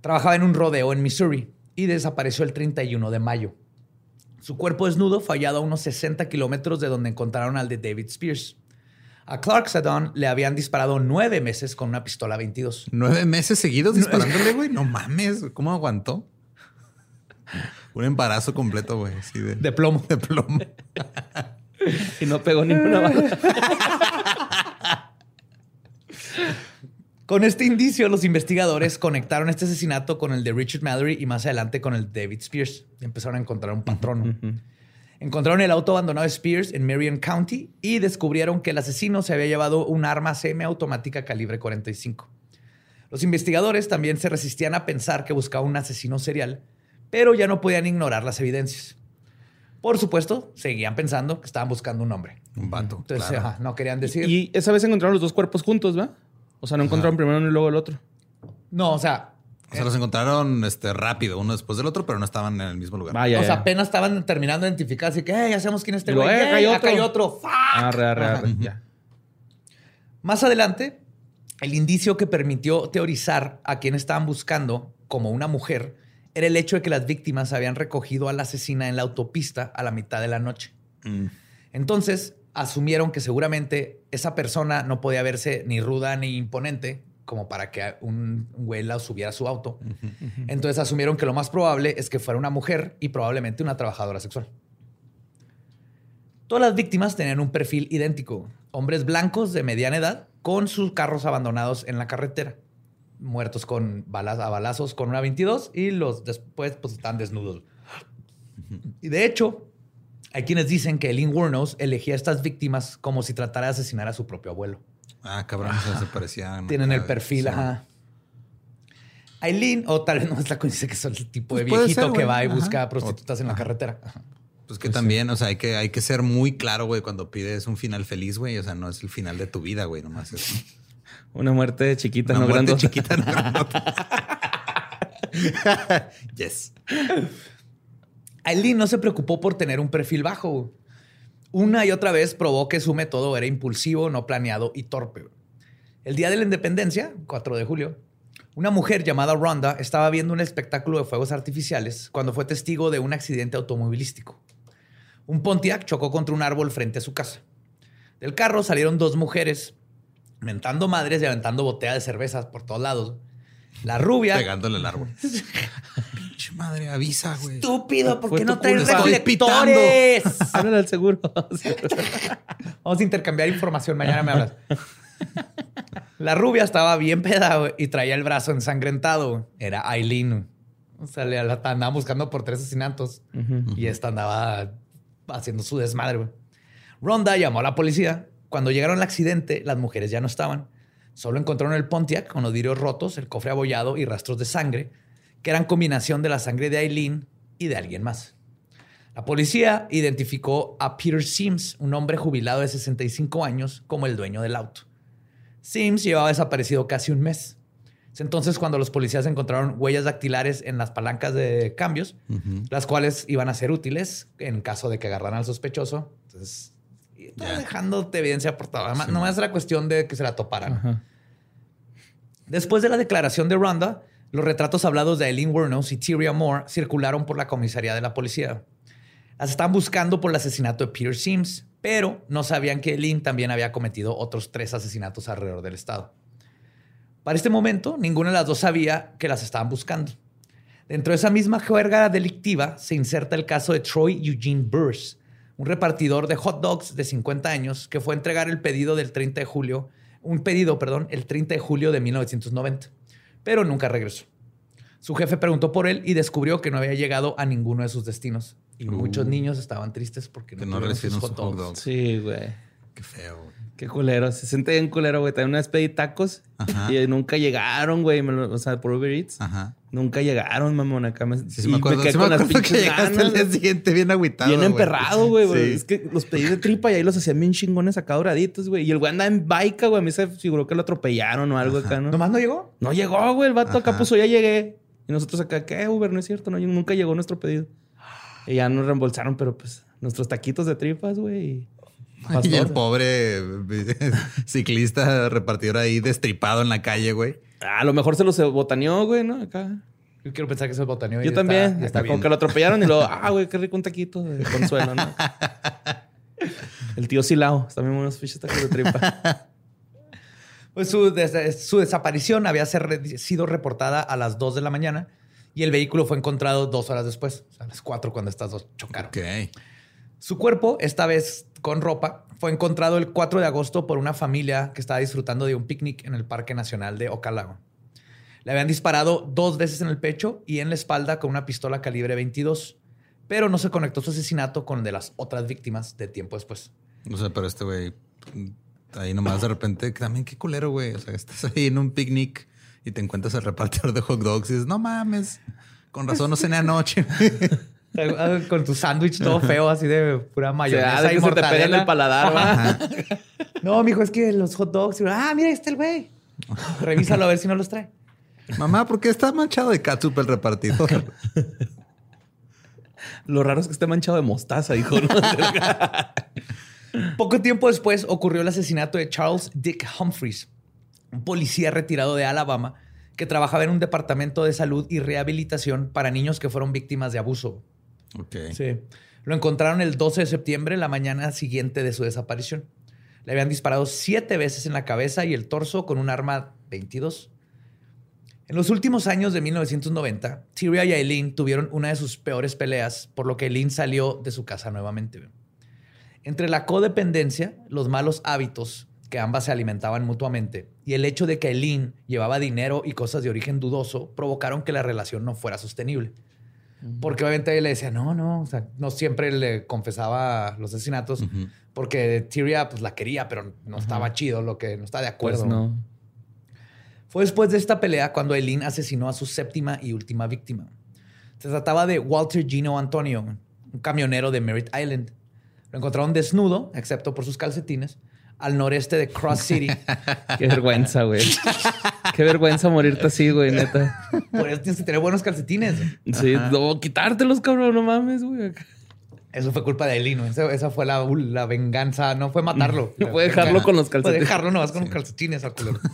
Trabajaba en un rodeo en Missouri y desapareció el 31 de mayo. Su cuerpo desnudo fue hallado a unos 60 kilómetros de donde encontraron al de David Spears. A Clark Sadon le habían disparado nueve meses con una pistola 22. ¿Nueve meses seguidos disparándole, <laughs> güey? No mames, ¿cómo aguantó? Un embarazo completo, güey. De... de... plomo. De plomo. <laughs> y no pegó ninguna bala. <laughs> Con este indicio, los investigadores conectaron este asesinato con el de Richard Mallory y más adelante con el de David Spears. Empezaron a encontrar un patrón. Encontraron el auto abandonado de Spears en Marion County y descubrieron que el asesino se había llevado un arma semiautomática calibre 45. Los investigadores también se resistían a pensar que buscaba un asesino serial, pero ya no podían ignorar las evidencias. Por supuesto, seguían pensando que estaban buscando un hombre. Un vato. Entonces, no querían decir. Y esa vez encontraron los dos cuerpos juntos, ¿va? O sea, no encontraron primero uno y luego el otro. No, o sea. O sea, los encontraron este, rápido, uno después del otro, pero no estaban en el mismo lugar. o sea, apenas estaban terminando de identificar, así que, ya sabemos quién es este güey. Eh, hay otro. hay otro. Arre, arre, arre. Ya. Más adelante, el indicio que permitió teorizar a quién estaban buscando como una mujer era el hecho de que las víctimas habían recogido a la asesina en la autopista a la mitad de la noche. Mm. Entonces, asumieron que seguramente esa persona no podía verse ni ruda ni imponente como para que un güey la subiera a su auto. Entonces asumieron que lo más probable es que fuera una mujer y probablemente una trabajadora sexual. Todas las víctimas tenían un perfil idéntico. Hombres blancos de mediana edad con sus carros abandonados en la carretera. Muertos con balas, a balazos con una 22 y los después pues están desnudos. Y de hecho, hay quienes dicen que Eileen Wuornos elegía a estas víctimas como si tratara de asesinar a su propio abuelo. Ah, cabrón, se parecían. Tienen el perfil, ajá. Aileen, o tal vez no es la coincidencia que son el tipo de pues viejito que va y busca prostitutas en la carretera. Pues que también, o sea, hay que, hay que ser muy claro, güey, cuando pides un final feliz, güey. O sea, no es el final de tu vida, güey, nomás es. <laughs> Una muerte chiquita, Una no muerte chiquita, no <laughs> <laughs> yes. Aileen no se preocupó por tener un perfil bajo. Una y otra vez probó que su método era impulsivo, no planeado y torpe. El día de la independencia, 4 de julio, una mujer llamada Rhonda estaba viendo un espectáculo de fuegos artificiales cuando fue testigo de un accidente automovilístico. Un Pontiac chocó contra un árbol frente a su casa. Del carro salieron dos mujeres, mentando madres y aventando botellas de cervezas por todos lados. La rubia. Pegándole el árbol. <laughs> Pinche madre, avisa, güey. Estúpido, ¿por qué no traes reflectores? Háblale al seguro. <laughs> Vamos a intercambiar información. Mañana me hablas. La rubia estaba bien peda güey, y traía el brazo ensangrentado. güey. Era Aileen. O sea, le la andaban buscando por tres asesinatos y esta andaba haciendo su desmadre. güey. Ronda llamó a la policía. Cuando llegaron al accidente, las mujeres ya no estaban. Solo encontraron el Pontiac con los vidrios rotos, el cofre abollado y rastros de sangre, que eran combinación de la sangre de Aileen y de alguien más. La policía identificó a Peter Sims, un hombre jubilado de 65 años, como el dueño del auto. Sims llevaba desaparecido casi un mes. Es entonces cuando los policías encontraron huellas dactilares en las palancas de cambios, las cuales iban a ser útiles en caso de que agarraran al sospechoso. Entonces, y estaba Ya. dejándote evidencia por todo. Además, nomás era cuestión de que se la toparan. Después de la declaración de Ronda, los retratos hablados de Eileen Wuornos y Tyria Moore circularon por la comisaría de la policía. Las estaban buscando por el asesinato de Peter Sims, pero no sabían que Eileen también había cometido otros tres asesinatos alrededor del estado. Para este momento, ninguna de las dos sabía que las estaban buscando. Dentro de esa misma juerga delictiva se inserta el caso de Troy Eugene Burrs, un repartidor de hot dogs de 50 años que fue a entregar el pedido del 30 de julio, un pedido, perdón, el 30 de julio de 1990, pero nunca regresó. Su jefe preguntó por él y descubrió que no había llegado a ninguno de sus destinos. Y muchos niños estaban tristes porque Que no, no tuvieron sus recibieron hot su hot dogs. dog. Sí, güey. Qué feo, güey. Qué culero. Se siente bien culero, güey. También una vez pedí tacos Ajá. y nunca llegaron, güey. O sea, por Uber Eats. Ajá. Nunca llegaron, mamón. Acá me, Sí, sí y me acuerdo, quedé sí me con las que pinches llegaste ganas, al día güey. siguiente bien agüitado. Bien güey. emperrado, güey. güey. Sí. Es que los pedí de tripa y ahí los hacían bien chingones acá doraditos, güey. Y el güey andaba en baica, güey. A mí se figuró que lo atropellaron o algo acá, ¿no? ¿Nomás no llegó? No llegó, güey. El vato acá Ajá. puso, ya llegué. Y nosotros acá, ¿qué, Uber? No es cierto, no, nunca llegó nuestro pedido. Y ya nos reembolsaron, pero pues nuestros taquitos de tripas, güey. Y Y el pastor. pobre <laughs> ciclista repartidor ahí destripado en la calle, güey. A lo mejor se los botaneó, güey, ¿no? Acá. Yo quiero pensar que botaneo. y Yo está- también. está Como que lo atropellaron y luego, ah, güey, qué rico un taquito de consuelo, ¿no? <laughs> El tío Silao. También unos fichas tacos de tripa. <laughs> Pues su, des- su desaparición había ser- sido reportada a las 2 de la mañana y el vehículo fue encontrado dos horas después, o sea, a las 4 cuando estas dos chocaron. Ok. Su cuerpo, esta vez con ropa, fue encontrado el 4 de agosto por una familia que estaba disfrutando de un picnic en el Parque Nacional de Ocalago. Le habían disparado dos veces en el pecho y en la espalda con una pistola calibre 22, pero no se conectó su asesinato con el de las otras víctimas de tiempo después. O sea, pero este güey, ahí nomás de repente, también qué culero, güey. O sea, estás ahí en un picnic y te encuentras al repartidor de hot dogs y dices, no mames, con razón no cené anoche. <laughs> <laughs> Con tu sándwich todo feo, así de pura O sea, mayonesa de y se te mortadela. el paladar, ¿va? No, mijo, es que los hot dogs. Ah, mira, ahí está el güey. Revísalo a ver si no los trae. Mamá, ¿por qué está manchado de catsup el repartidor? Lo raro es que esté manchado de mostaza, hijo. ¿no? Poco tiempo después ocurrió el asesinato de Charles Dick Humphreys, un policía retirado de Alabama que trabajaba en un departamento de salud y rehabilitación para niños que fueron víctimas de abuso. Sí. Lo encontraron el 12 de septiembre, la mañana siguiente de su desaparición. Le habían disparado siete veces en la cabeza y el torso con un arma 22. En los últimos años de 1990, Tyria y Eileen tuvieron una de sus peores peleas, por lo que Eileen salió de su casa nuevamente. Entre la codependencia, los malos hábitos que ambas se alimentaban mutuamente y el hecho de que Eileen llevaba dinero y cosas de origen dudoso provocaron que la relación no fuera sostenible. Porque obviamente ella le decía, no, no, o sea, no siempre le confesaba los asesinatos Ujú. porque Tyria pues la quería, pero no estaba chido, lo que no está de acuerdo. Pues no. Fue después de esta pelea cuando Eileen asesinó a su séptima y última víctima. Se trataba de Walter Gino Antonio, un camionero de Merritt Island. Lo encontraron desnudo, excepto por sus calcetines, al noreste de Cross City. <laughs> Qué vergüenza, güey. <laughs> Qué vergüenza morirte así, güey, neta. por eso tienes que tener buenos calcetines. Sí, no, quitártelos, cabrón, no mames, güey. Eso fue culpa de Eileen. ¿no? Esa, esa fue la, la venganza. No fue matarlo. <laughs> No puede dejarlo con los Fue calcetines. dejarlo nomás con los calcetines al culero. <laughs>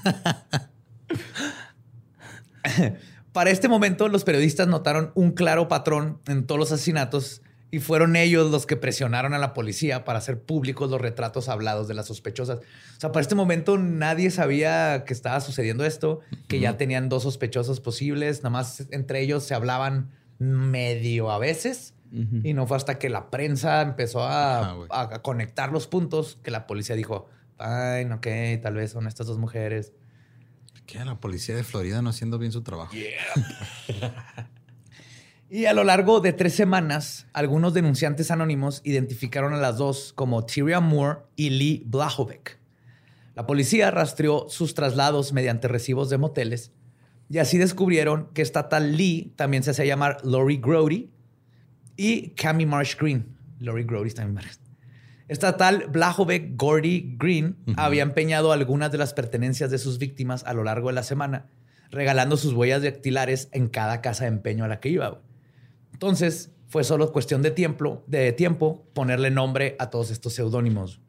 Para este momento, los periodistas notaron un claro patrón en todos los asesinatos y fueron ellos los que presionaron a la policía para hacer públicos los retratos hablados de las sospechosas. O sea, para este momento nadie sabía que estaba sucediendo esto, que ya tenían dos sospechosos posibles, nada más entre ellos se hablaban medio a veces. Y no fue hasta que la prensa empezó a, a, conectar los puntos que la policía dijo, ay, ok, tal vez son estas dos mujeres. ¿Qué? La policía de Florida no haciendo bien su trabajo. <laughs> Y a lo largo de tres semanas, algunos denunciantes anónimos identificaron a las dos como Tyria Moore y Lee Blahovec. La policía rastreó sus traslados mediante recibos de moteles y así descubrieron que esta tal Lee también se hacía llamar Lori Grody y Cami Marsh Green. Lori Grody también. Esta tal Blahovec Gordy Green había empeñado algunas de las pertenencias de sus víctimas a lo largo de la semana, regalando sus huellas dactilares en cada casa de empeño a la que iba. Entonces, fue solo cuestión de tiempo, de tiempo ponerle nombre a todos estos seudónimos.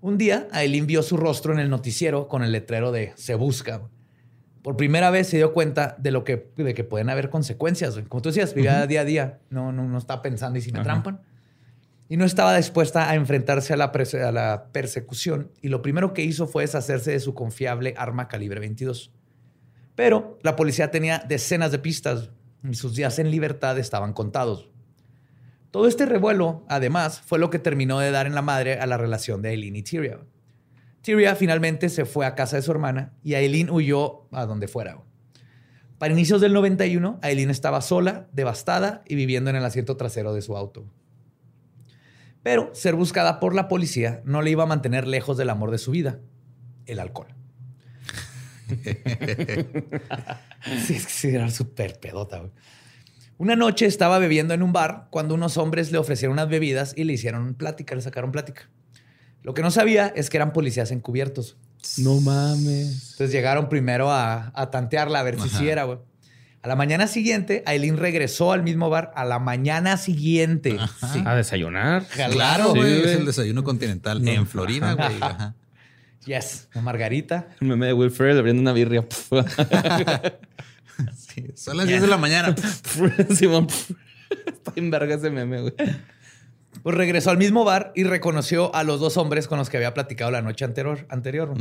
Un día, Aileen vio su rostro en el noticiero con el letrero de Se busca. Por primera vez se dio cuenta de lo que, de que pueden haber consecuencias. Como tú decías, vivía día a día. No, no, no estaba pensando y si me trampan. Y no estaba dispuesta a enfrentarse a la, a la persecución. Y lo primero que hizo fue deshacerse de su confiable arma calibre 22. Pero la policía tenía decenas de pistas y sus días en libertad estaban contados. Todo este revuelo, además, fue lo que terminó de dar en la madre a la relación de Aileen y Tyria. Tyria finalmente se fue a casa de su hermana y Aileen huyó a donde fuera. Para inicios del 91, Aileen estaba sola, devastada y viviendo en el asiento trasero de su auto. Pero ser buscada por la policía no le iba a mantener lejos del amor de su vida, el alcohol. <laughs> sí, es que sí, era súper pedota. Una noche estaba bebiendo en un bar cuando unos hombres le ofrecieron unas bebidas y le hicieron plática, le sacaron plática. Lo que no sabía es que eran policías encubiertos. No mames. Entonces llegaron primero a, tantearla a ver si sí era, güey. A la mañana siguiente, Aileen regresó al mismo bar a la mañana siguiente. A desayunar. Claro, güey. es el desayuno continental en Florida, güey. Yes, una margarita. El meme de Will Ferrell abriendo una birria. <laughs> sí, son las 10 de la mañana. <laughs> Está en verga ese meme, güey. Pues regresó al mismo bar y reconoció a los dos hombres con los que había platicado la noche anterior. anterior.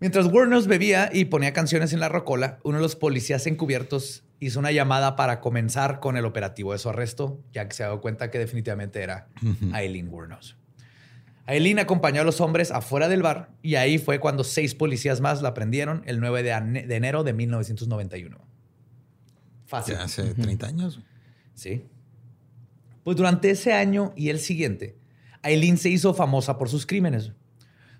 Mientras Warner bebía y ponía canciones en la rocola, uno de los policías encubiertos hizo una llamada para comenzar con el operativo de su arresto, ya que se dio cuenta que definitivamente era Aileen Wuornos. Aileen acompañó a los hombres afuera del bar y ahí fue cuando seis policías más la prendieron el 9 de, enero de 1991. Fácil. hace 30 años. Sí. Pues durante ese año y el siguiente, Aileen se hizo famosa por sus crímenes.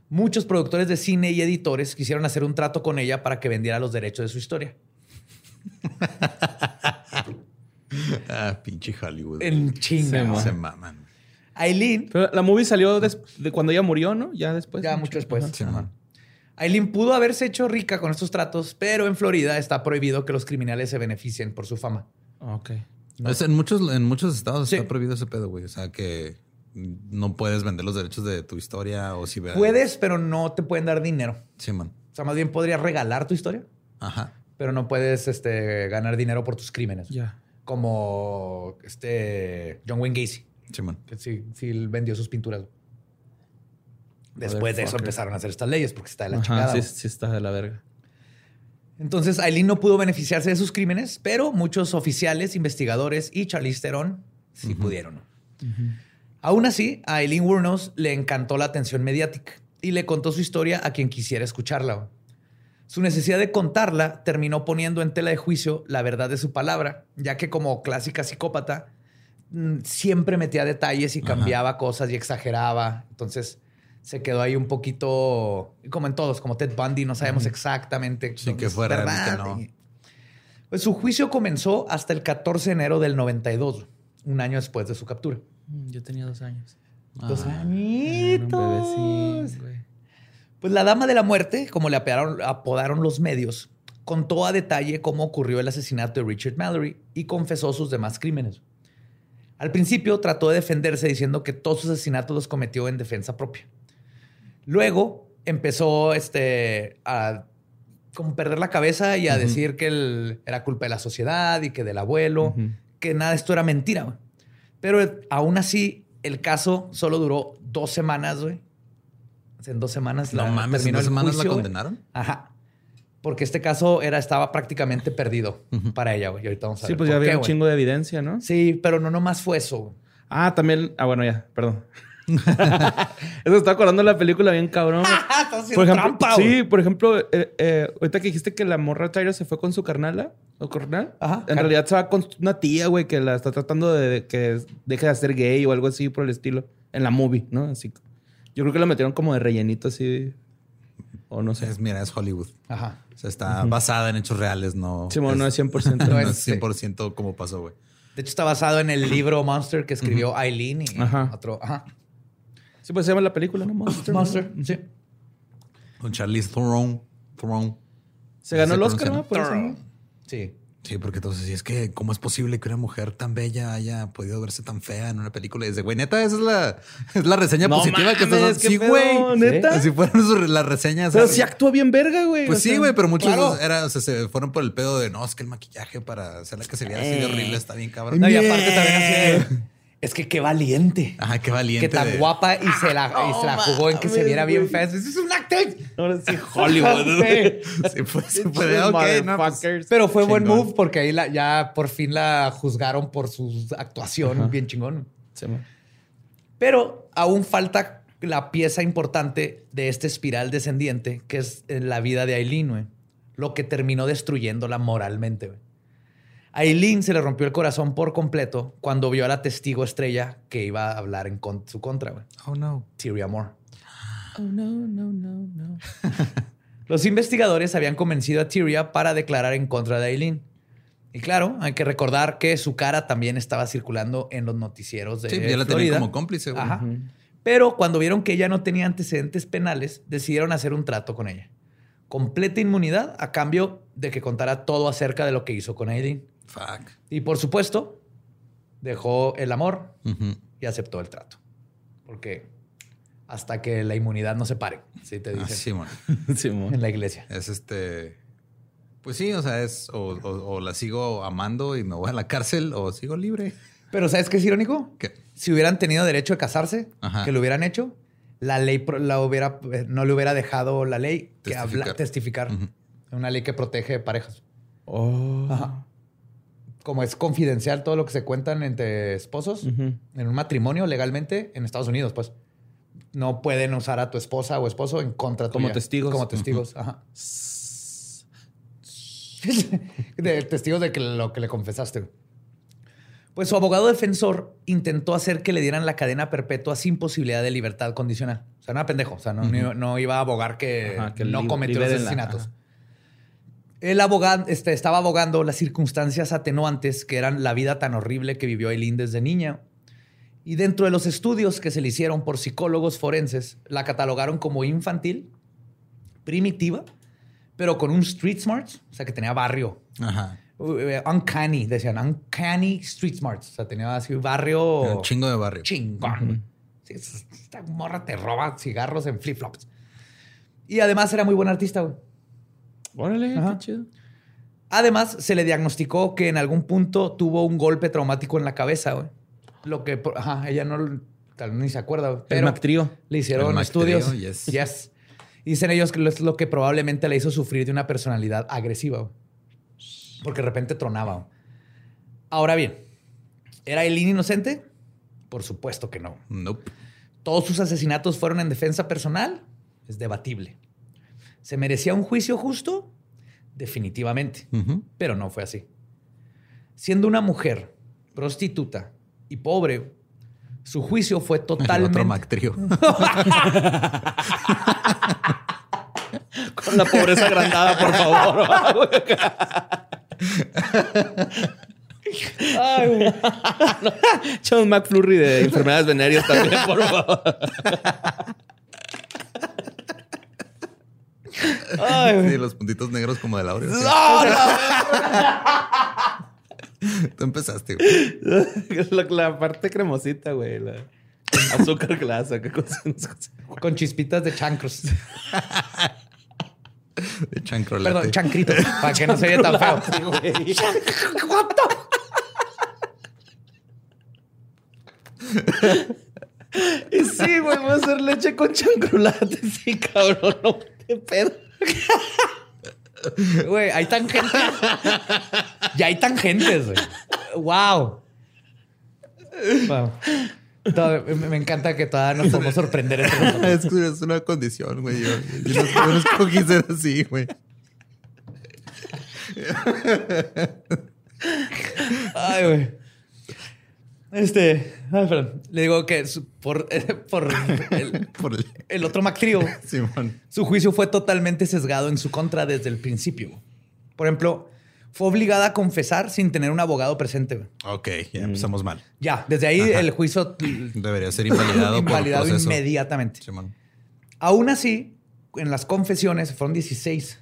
Muchos productores de cine y editores quisieron hacer un trato con ella para que vendiera los derechos de su historia. <laughs> ah, pinche Hollywood. En chinga. Se maman. Aileen. Pero la movie salió de cuando ella murió, ¿no? Ya después. Ya mucho, después. Aileen pudo haberse hecho rica con estos tratos, pero en Florida está prohibido que los criminales se beneficien por su fama. Ok. en, muchos, en muchos estados está prohibido ese pedo, güey. O sea, que no puedes vender los derechos de tu historia o si... Puedes, pero no te pueden dar dinero. Sí, man. O sea, más bien podrías regalar tu historia. Ajá. Pero no puedes este, ganar dinero por tus crímenes. Ya. Como este John Wayne Gacy. Sí, sí, vendió sus pinturas. Después de eso empezaron a hacer estas leyes porque está de la chingada. Sí, sí, está de la verga. Entonces, Aileen no pudo beneficiarse de sus crímenes, pero muchos oficiales, investigadores y Charlize Theron sí pudieron. Aún así, a Aileen Wuornos le encantó la atención mediática y le contó su historia a quien quisiera escucharla. Su necesidad de contarla terminó poniendo en tela de juicio la verdad de su palabra, ya que como clásica psicópata, siempre metía detalles y cambiaba cosas y exageraba. Entonces se quedó ahí un poquito, como en todos, como Ted Bundy, no sabemos exactamente. Sí, que fue verdad. No. Pues su juicio comenzó hasta el 14 de enero del 92, un año después de su captura. Mm, yo tenía dos años. Dos ah, añitos. Pues la dama de la muerte, como le apodaron los medios, contó a detalle cómo ocurrió el asesinato de Richard Mallory y confesó sus demás crímenes. Al principio trató de defenderse diciendo que todos sus asesinatos los cometió en defensa propia. Luego empezó este, a como perder la cabeza y a decir que era culpa de la sociedad y que del abuelo, que nada de esto era mentira. Pero aún así, el caso solo duró dos semanas, güey. En dos semanas. No mames, ¿en dos semanas la condenaron? Ajá. Porque este caso era, estaba prácticamente perdido para ella, güey. Y ahorita vamos a Sí, pues ya había un chingo de evidencia, ¿no? Sí, pero no nomás fue eso. Ah, también. Ah, bueno, ya, perdón. <laughs> Eso está acordando de la película bien cabrón. <laughs> por ejemplo, sí, por ejemplo, eh, eh, ahorita que dijiste que la morra Tyra se fue con su carnala o carnal, Ajá, en realidad se va con una tía, güey, que la está tratando de que deje de ser gay o algo así por el estilo en la movie, ¿no? Así. Yo creo que la metieron como de rellenito así. O no sé. Es, mira, es Hollywood. Ajá. O sea, está basada en hechos reales, no. Sí, no es 100%. <laughs> no es 100% como pasó, güey. De hecho, está basado en el libro Monster que escribió Eileen y otro. Ajá. Sí, pues se llama la película, ¿no? Monster. Monster, sí. Con Charlize Theron. Theron. Se ganó el Oscar, ¿no? Por eso, Sí. Sí, porque entonces, es que, ¿cómo es posible que una mujer tan bella haya podido verse tan fea en una película? Y dice, güey, neta, esa es la, es la reseña positiva que estás Sí, güey, neta. Así fueron las reseñas. Pero sí actuó bien verga, güey. Pues sí, güey, pero muchos era, o sea, se fueron por el pedo de no, es que el maquillaje para hacerla que se viera así de horrible está bien cabrón. No, y aparte también así es que qué valiente. Ajá, qué valiente. Que tan guapa y se la, y se la jugó en que se viera bien fea. Eso es un actor. Ahora sí, <laughs> Hollywood. sí, se puede. Ok, no, pues, pero fue buen move porque ahí la, ya por fin la juzgaron por su actuación bien chingón. Sí, pero aún falta la pieza importante de este espiral descendiente que es la vida de Aileen. Lo que terminó destruyéndola moralmente, güey. A Eileen se le rompió el corazón por completo cuando vio a la testigo estrella que iba a hablar en su contra, güey. Oh, no. Tyria Moore. Oh, no, no, no, no. <laughs> Los investigadores habían convencido a Tyria para declarar en contra de Eileen. Y claro, hay que recordar que su cara también estaba circulando en los noticieros de Sí, ya la tenían como cómplice, güey. Ajá. Pero cuando vieron que ella no tenía antecedentes penales, decidieron hacer un trato con ella. Completa inmunidad a cambio de que contara todo acerca de lo que hizo con Eileen. Fuck. Y por supuesto, dejó el amor y aceptó el trato. Porque hasta que la inmunidad no se pare, ¿sí te dicen. Ah, <laughs> sí, En la iglesia. Es este. Pues sí, o sea, es o, la sigo amando y me voy a la cárcel o sigo libre. Pero ¿sabes qué es irónico? ¿Qué? Si hubieran tenido derecho a casarse, que lo hubieran hecho, la ley la hubiera, eh, no le hubiera dejado la ley que habla, testificar. Una ley que protege parejas. Oh. Ajá como es confidencial todo lo que se cuentan entre esposos en un matrimonio legalmente en Estados Unidos, pues no pueden usar a tu esposa o esposo en contra como testigos, como testigos, ajá. <laughs> de testigos de que lo que le confesaste. Pues su abogado defensor intentó hacer que le dieran la cadena perpetua sin posibilidad de libertad condicional. O sea, no era pendejo. O sea, no, iba a abogar que, no cometió asesinatos. El abogado este, estaba abogando las circunstancias atenuantes que eran la vida tan horrible que vivió Eileen desde niña. Y dentro de los estudios que se le hicieron por psicólogos forenses, la catalogaron como infantil, primitiva, pero con un street smart, o sea, que tenía barrio. Ajá. Eh, uncanny, decían, uncanny street smart. O sea, tenía así barrio. Un chingo de barrio. Chingón. esta morra te roba cigarros en flip-flops. Y además era muy buen artista, güey. Órale, qué chido. Además, se le diagnosticó que en algún punto tuvo un golpe traumático en la cabeza, güey. Lo que, ajá, ella no, tal vez ni se acuerda, pero el le hicieron estudios. <laughs> Yes. Dicen ellos que es lo que probablemente le hizo sufrir de una personalidad agresiva, porque de repente tronaba. Ahora bien, ¿era Eileen inocente? Por supuesto que no. Nope. ¿Todos sus asesinatos fueron en defensa personal? Es debatible. ¿Se merecía un juicio justo? Definitivamente, pero no fue así. Siendo una mujer prostituta y pobre, su juicio fue <laughs> totalmente... otro Mactrío. <laughs> Con la pobreza agrandada, por favor. Ay, no. McFlurry de enfermedades venéreas también, por favor. Sí, los puntitos negros como de Laura. <laughs> Tú empezaste, güey. La, parte cremosita, güey. La azúcar glasa. ¿qué cosa? Con chispitas de chancros. De chancrolate. Perdón, chancrito. Para que no se vea tan feo. y sí, güey, voy a hacer leche con chancrulate. Sí, cabrón, no, qué pedo. <laughs> Güey, hay tangentes. ya hay tangentes, güey. Wow. me, encanta que todavía nos podemos sorprender es, es una condición, güey. Yo, yo no, yo no escogí ser así, güey. Ay, güey. Este, ay, perdón. Le digo que su- por, eh, <laughs> por el, <laughs> Por el el otro Mactrío, <laughs> Simón. su juicio fue totalmente sesgado en su contra desde el principio. Por ejemplo, fue obligada a confesar sin tener un abogado presente. Ok, ya empezamos mal. Ya, desde ahí Ajá. el juicio <clears throat> Debería ser invalidado, invalidado por inmediatamente. Simón. Aún así, en las confesiones fueron 16.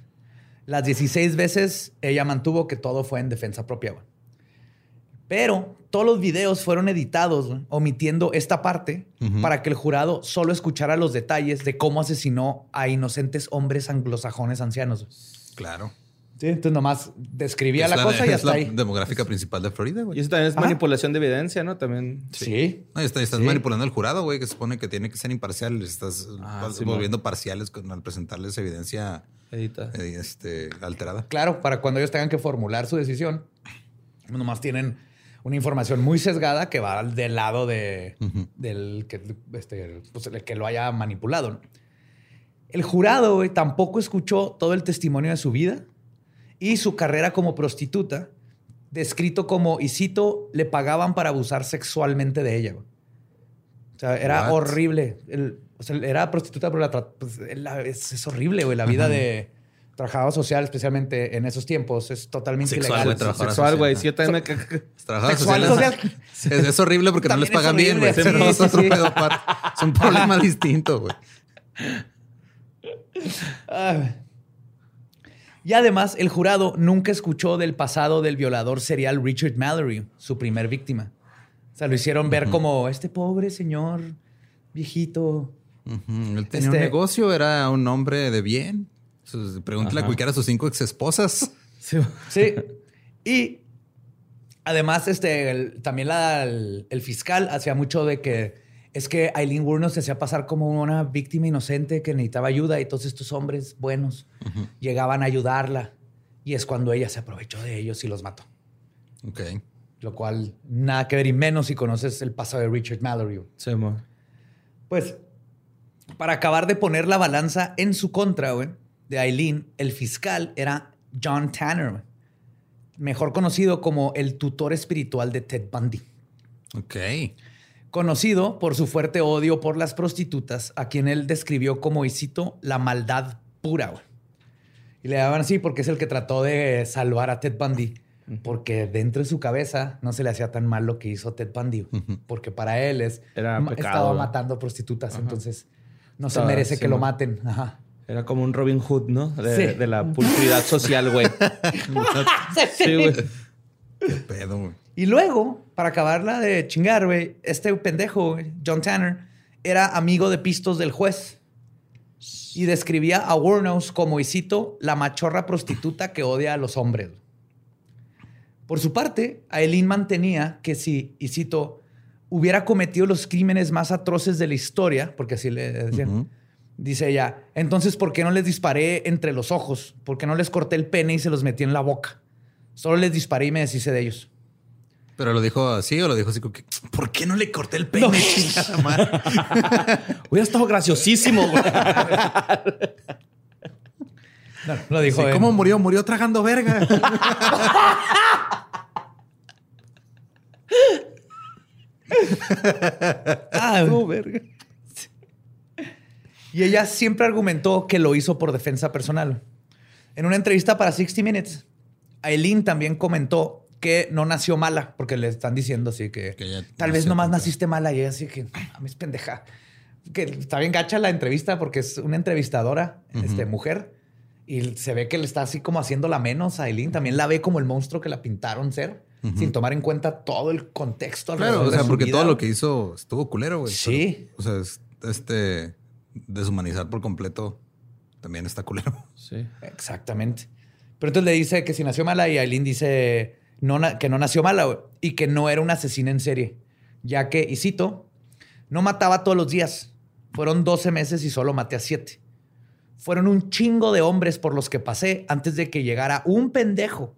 Las 16 veces ella mantuvo que todo fue en defensa propia. Pero todos los videos fueron editados, omitiendo esta parte para que el jurado solo escuchara los detalles de cómo asesinó a inocentes hombres anglosajones ancianos. Claro. Sí, entonces nomás describía Es la, cosa de- y es hasta la ahí. demográfica principal de Florida, Y güey. eso también es Ajá. manipulación de evidencia, ¿no? También. Sí. No, y está- estás Sí. manipulando al jurado, güey, que se supone que tiene que ser imparcial. Estás Ah, Simón. volviendo parciales con- al presentarles evidencia Edita. eh, este, alterada. Claro, para cuando ellos tengan que formular su decisión, nomás tienen una información muy sesgada que va del lado de, Ujú. del que, este, pues, el que lo haya manipulado. ¿no? El jurado tampoco escuchó todo el testimonio de su vida y su carrera como prostituta, descrito como, y cito, le pagaban para abusar sexualmente de ella. O sea, era What? horrible. El- o sea, era prostituta, pero la pues, la- es, es horrible, güey. La vida de trabajador social, especialmente en esos tiempos, es totalmente Sexual, ilegal. Sexual, güey. social, Sí, yo también me. Trabajadores Sexual, social. Es, es horrible porque no les pagan bien, güey. sí, es sí, otro sí. Es un problema <laughs> distinto, güey. Ah. Y además, el jurado nunca escuchó del pasado del violador serial Richard Mallory, su primer víctima. O sea, lo hicieron ver como este pobre señor viejito. Él tenía un Este- negocio, era un hombre de bien. Pregúntale a cualquiera de sus cinco exesposas. <laughs> Sí. Y además, este, el- también la- el, el fiscal hacía mucho de que es que Eileen Wuornos se hacía pasar como una víctima inocente que necesitaba ayuda y todos estos hombres buenos llegaban a ayudarla. Y es cuando ella se aprovechó de ellos y los mató. Ok. Lo cual nada que ver y menos si conoces el pasado de Richard Mallory. Sí, mo. Pues, para acabar de poner la balanza en su contra, güey, de Eileen, el fiscal era John Tanner, mejor conocido como el tutor espiritual de Ted Bundy. Ok. Conocido por su fuerte odio por las prostitutas, a quien él describió como, y cito, la maldad pura. Y le daban así porque es el que trató de salvar a Ted Bundy. Porque dentro de su cabeza no se le hacía tan mal lo que hizo Ted Bundy. Porque para él es, Era estaba matando prostitutas. Entonces no se merece que lo maten. Ajá. Era como un Robin Hood, ¿no? De, Sí. de la pulcritud social, güey. <laughs> <laughs> sí, güey. Qué pedo, güey. Y luego, para acabarla de chingar, güey, este pendejo, güey, John Tanner, era amigo de pistos del juez. Y describía a Warnos como, y cito, la machorra prostituta que odia a los hombres. Por su parte, Aileen mantenía que si, y cito, hubiera cometido los crímenes más atroces de la historia, porque así le decían. Dice ella, entonces, ¿por qué no les disparé entre los ojos? ¿Por qué no les corté el pene y se los metí en la boca? Solo les disparé y me deshice de ellos. Pero lo dijo así o lo dijo así como que, ¿por qué no le corté el pene? chingada madre? <laughs> Hubiera estado graciosísimo, güey. No, lo dijo Sí, ¿Cómo murió? Murió tragando verga. <laughs> Ah, Y ella siempre argumentó que lo hizo por defensa personal. En una entrevista para 60 Minutes, Aileen también comentó que no nació mala, porque le están diciendo así que, Que tal vez nomás tonta. naciste mala y ella así que a mí es pendeja. Que está bien gacha la entrevista porque es una entrevistadora, este, mujer, y se ve que le está así como haciendo la menos a Aileen. También la ve como el monstruo que la pintaron ser, sin tomar en cuenta todo el contexto. Claro, o sea, porque vida. todo lo que hizo estuvo culero, güey. Sí. Pero, o sea, es- este deshumanizar por completo también está culero. <laughs> Sí. Exactamente. Pero entonces le dice que si nació mala y Aileen dice no, que no nació mala güey, y que no era una asesina en serie, ya que, y cito, no mataba todos los días. Fueron 12 meses y solo maté a 7. Fueron un chingo de hombres por los que pasé antes de que llegara un pendejo.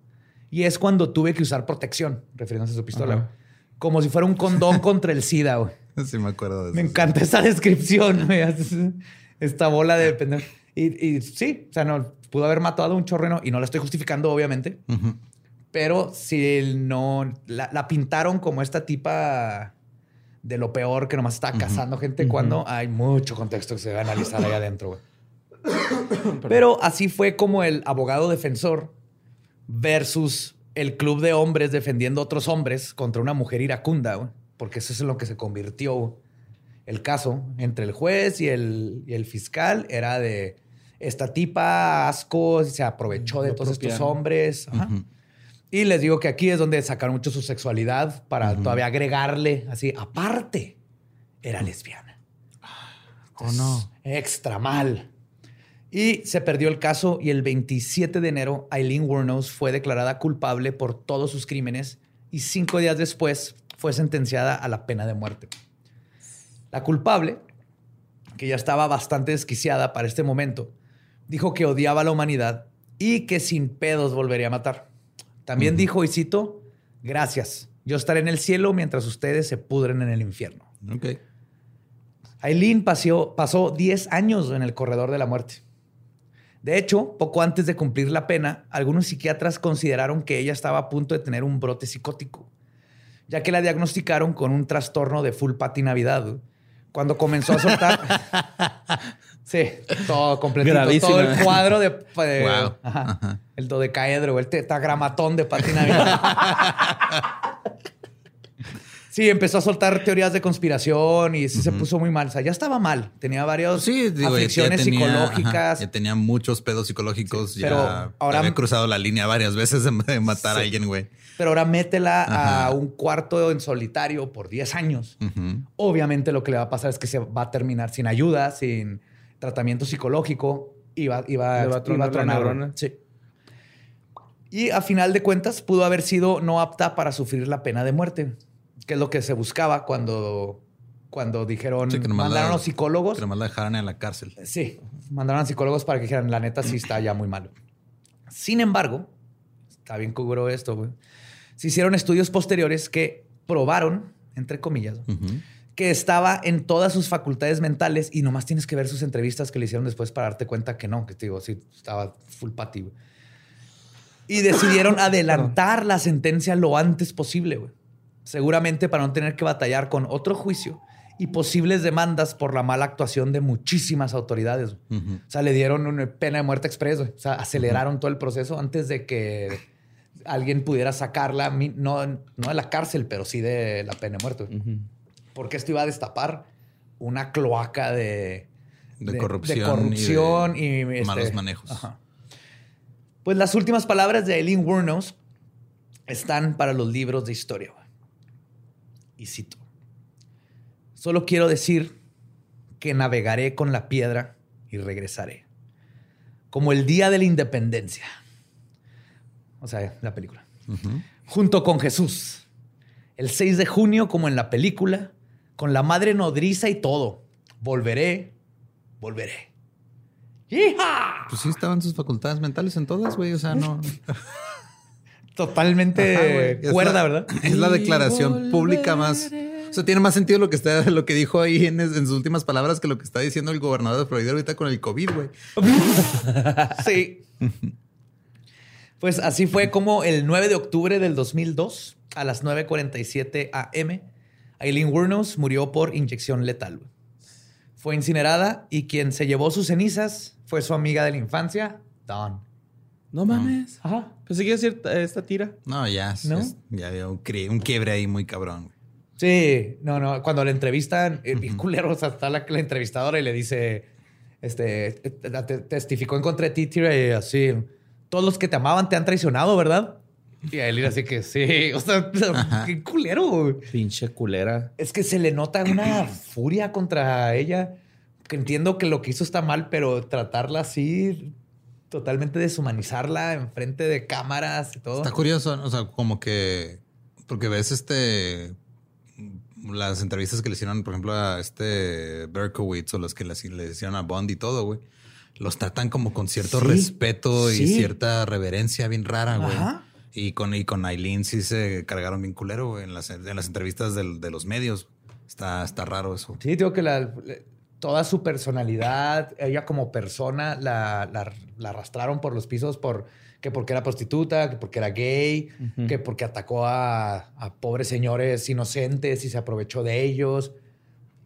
Y es cuando tuve que usar protección, refiriéndose a su pistola. Como si fuera un condón <laughs> contra el SIDA, güey. <laughs> Sí, me acuerdo de eso. Me encanta esa descripción, güey. Esta bola de pendejo. Y, sí, o sea, no, pudo haber matado a un chorreno y no la estoy justificando, obviamente. Pero si no la, pintaron como esta tipa de lo peor que nomás está cazando gente cuando hay mucho contexto que se va a analizar ahí adentro. Güey. <coughs> Pero así fue como el abogado defensor versus el club de hombres defendiendo a otros hombres contra una mujer iracunda, porque eso es en lo que se convirtió el caso entre el juez y el, y el fiscal. Era de esta tipa asco, se aprovechó de todos estos hombres. Y les digo que aquí es donde sacaron mucho su sexualidad para todavía agregarle así, aparte, era lesbiana. ¿O no? Extra mal. Y se perdió el caso y el 27 de enero Eileen Wuornos fue declarada culpable por todos sus crímenes y cinco días después fue sentenciada a la pena de muerte. La culpable, que ya estaba bastante desquiciada para este momento, dijo que odiaba a la humanidad y que sin pedos volvería a matar. También dijo, y cito, gracias, yo estaré en el cielo mientras ustedes se pudren en el infierno. Ok. Eileen pasó 10 años en el corredor de la muerte. De hecho, poco antes de cumplir la pena, algunos psiquiatras consideraron que ella estaba a punto de tener un brote psicótico, ya que la diagnosticaron con un trastorno de full patinavidad. Cuando comenzó a soltar... <laughs> sí, todo completito. Todo el cuadro de... El dodecaedro, el tetragramatón de patinavidad. <laughs> Sí, empezó a soltar teorías de conspiración y se puso muy mal. O sea, ya estaba mal. Tenía varias sí, aflicciones psicológicas. ya tenía muchos pedos psicológicos. ya ahora había cruzado la línea varias veces de, matar a alguien, güey. Pero ahora métela a un cuarto en solitario por 10 años. Obviamente lo que le va a pasar es que se va a terminar sin ayuda, sin tratamiento psicológico y va, iba, a tronar. Sí. Y a final de cuentas pudo haber sido no apta para sufrir la pena de muerte que es lo que se buscaba cuando, cuando dijeron, mandaron a los psicólogos. Que nomás la dejaran en la cárcel. Sí, mandaron a psicólogos para que dijeran, la neta sí está ya muy malo. Sin embargo, está bien cubro esto, güey. Se hicieron estudios posteriores que probaron, entre comillas, que estaba en todas sus facultades mentales y nomás tienes que ver sus entrevistas que le hicieron después para darte cuenta que no, que te digo, sí, estaba full pati, Y decidieron <coughs> adelantar la sentencia lo antes posible, güey seguramente para no tener que batallar con otro juicio y posibles demandas por la mala actuación de muchísimas autoridades. O sea, le dieron una pena de muerte express, o sea, aceleraron todo el proceso antes de que alguien pudiera sacarla, no, no de la cárcel, pero sí de la pena de muerte. Porque esto iba a destapar una cloaca de, de, corrupción, y, este, malos manejos. Pues las últimas palabras de Eileen Wuornos están para los libros de historia. Y cito, solo quiero decir que navegaré con la piedra y regresaré, como el día de la independencia. O sea, la película. Junto con Jesús, el 6 de junio como en la película, con la madre nodriza y todo. Volveré, volveré. ¡Hija! Pues sí, estaban sus facultades mentales en todas, güey. O sea, no. <laughs> totalmente cuerda, ¿verdad? <clears throat> Es la declaración pública más. O sea, tiene más sentido lo que está, lo que dijo ahí en, sus últimas palabras que lo que está diciendo el gobernador de Florida ahorita con el COVID, güey. <laughs> sí. Pues así fue como el 9 de octubre del 2002, a las 9.47 am, Eileen Wuornos murió por inyección letal. Fue incinerada y quien se llevó sus cenizas fue su amiga de la infancia, Dawn. No mames. Ajá. Pensé que iba a esta tira. No, ya. ¿No? ya había un, quiebre ahí muy cabrón. Sí, no, no. Cuando le entrevistan, el uh culero, o sea, está la, entrevistadora y le dice, este, testificó en contra de ti, y así, todos los que te amaban te han traicionado, ¿verdad? Y a él así que sí, <laughs> o sea, qué culero. Pinche culera. Es que se le nota una <clears throat> furia contra ella. Que entiendo que lo que hizo está mal, pero tratarla así totalmente deshumanizarla enfrente de cámaras y todo. Está curioso, o sea, como que porque ves este las entrevistas que le hicieron, por ejemplo, a este Berkowitz o los que le, hicieron a Bond y todo, güey, los tratan como con cierto Sí, respeto y cierta reverencia bien rara, güey. Y con, y con Aileen sí se cargaron bien culero, güey, en las, en las entrevistas del- de los medios. Está, está raro eso. Sí, digo que la- toda su personalidad, ella como persona, la, la- la arrastraron por los pisos por que porque era prostituta, que porque era gay, que porque atacó a, a pobres señores inocentes y se aprovechó de ellos.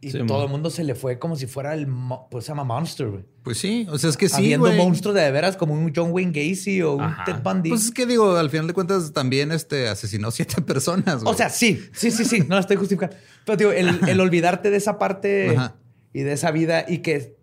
Y Sí, todo el mundo se le fue como si fuera el, pues se llama Monster, güey. Pues sí, o sea, es que sí, Habiendo monstruos de, de veras como un John Wayne Gacy o un Ajá. Ted Bundy. Pues es que digo, al final de cuentas también este asesinó <laughs> siete personas, güey. O sea, sí, sí, sí, sí, no la estoy justificando. Pero digo, el, el olvidarte de esa parte Ajá. Y de esa vida y que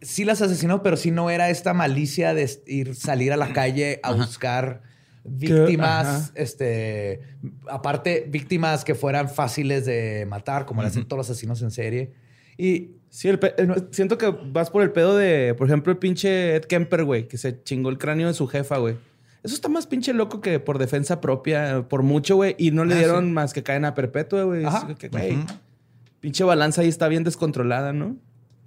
sí las asesinó, pero sí no era esta malicia de ir, salir a la calle a buscar víctimas, este, aparte, víctimas que fueran fáciles de matar, como le hacen todos los asesinos en serie. Y Sí, el pe- el- siento que vas por el pedo de, por ejemplo, el pinche Ed Kemper, güey, que se chingó el cráneo de su jefa, güey. Eso está más pinche loco que por defensa propia, por mucho, güey. Y no le Ah, dieron sí. más que cadena perpetua, güey. Ajá. Es que, güey. Pinche balanza ahí está bien descontrolada, ¿no?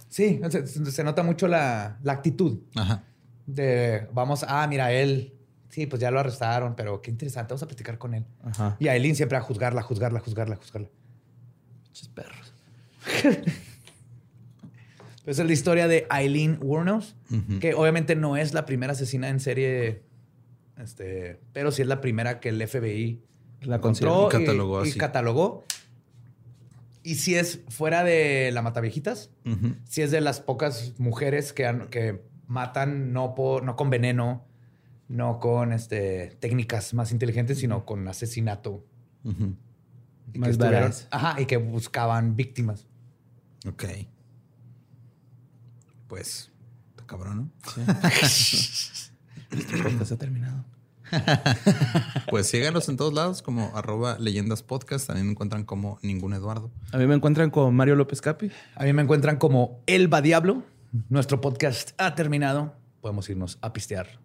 sí, se, se nota mucho la, la actitud Ajá. de, vamos, ah, mira, él, sí, pues ya lo arrestaron, pero qué interesante, vamos a platicar con él. Ajá. Y a Eileen siempre a juzgarla, juzgarla, juzgarla, juzgarla. Pinches perros. <laughs> Pues es la historia de Eileen Wuornos, Ujú. que obviamente no es la primera asesina en serie, este, pero sí es la primera que el FBI La encontró. Y catalogó y, así. catalogó. Y si es fuera de la Mataviejitas, Ujú. si es de las pocas mujeres que, han- que matan no, por, no con veneno, no con este, técnicas más inteligentes, sino con asesinato. Y que Más badass. Ajá, y que buscaban víctimas. Ok. Pues, está cabrón, ¿no? Este podcast ha terminado. <laughs> Pues síganos en todos lados como arroba leyendas podcast. También me encuentran como ningún Eduardo. A mí me encuentran con Mario López Capi. A mí me encuentran como Elba Diablo. Nuestro podcast ha terminado. Podemos irnos a pistear.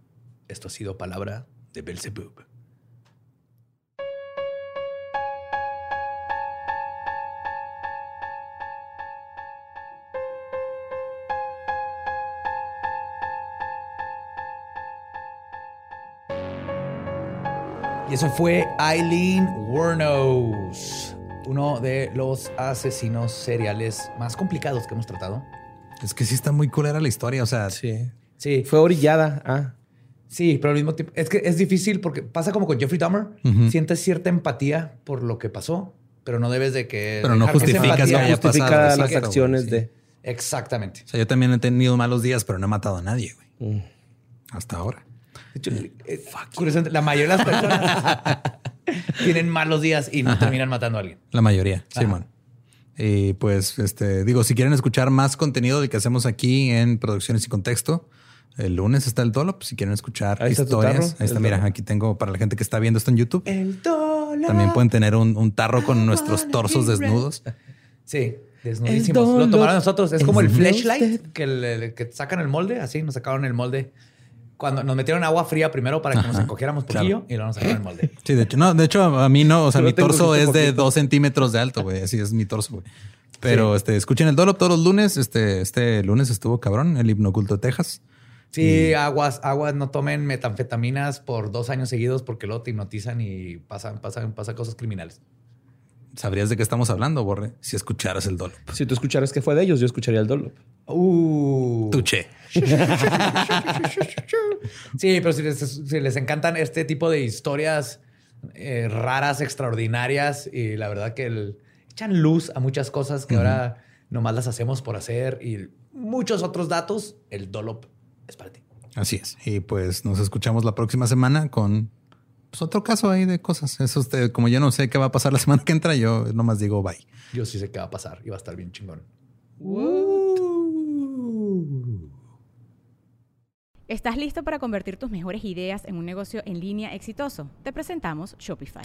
Esto ha sido Palabra de Belzebub. Y eso fue Eileen Wuornos, uno de los asesinos seriales más complicados que hemos tratado. Es que sí está muy culera la historia. O sea, Sí. Sí, Fue orillada. Ah. sí, pero al mismo tiempo es que es difícil porque pasa como con Jeffrey Dahmer. Sientes cierta empatía por lo que pasó, pero no debes de que. Pero no justificas No justifica pasado, las acciones sí. de. Exactamente. o sea, yo también he tenido malos días, pero no he matado a nadie, güey. Mm. Hasta ahora. De hecho, eh, curiosamente, la mayoría de las personas <laughs> tienen malos días y no terminan matando a alguien. La mayoría, Ajá. Simón. Y pues, este, digo, si quieren escuchar más contenido del que hacemos aquí en Producciones y Contexto, el lunes está el Dolop. Si quieren escuchar Ahí historias, ahí está, el mira, Dolop. aquí tengo para la gente que está viendo esto en YouTube. El dólar. También pueden tener un, un tarro con nuestros torsos desnudos. Sí, desnudísimos. Lo tomaron nosotros. Es como el flashlight usted. que, le- que sacan el molde. Así nos sacaron el molde. Cuando nos metieron agua fría primero para que nos encogiéramos claro. poquillo y luego nos sacaron el molde. Sí, de hecho, no, de hecho, a mí no, o sea, mi torso es de poquito. dos centímetros de alto, güey. Así es mi torso, güey. Pero este, escuchen el Dolop todos los lunes. Este, este lunes estuvo cabrón, el hipnoculto de Texas. Sí, aguas, aguas, no tomen metanfetaminas por dos años seguidos porque luego te hipnotizan y pasan, pasan, pasan cosas criminales. ¿Sabrías de qué estamos hablando, Borre? Si escucharas el Dolop. Si tú escucharas que fue de ellos, yo escucharía el Dolop. Uh. Tuche. <laughs> Sí, pero si les, si les encantan este tipo de historias eh, raras, extraordinarias, y la verdad que el- echan luz a muchas cosas que ahora nomás las hacemos por hacer y muchos otros datos, el Dolop es para ti. Así es. Y pues nos escuchamos la próxima semana con pues, otro caso ahí de cosas. Eso usted, como yo no sé qué va a pasar la <laughs> semana que entra, yo nomás digo bye. Yo sí sé qué va a pasar y va a estar bien chingón. ¿Estás listo para convertir tus mejores ideas en un negocio en línea exitoso? Te presentamos Shopify.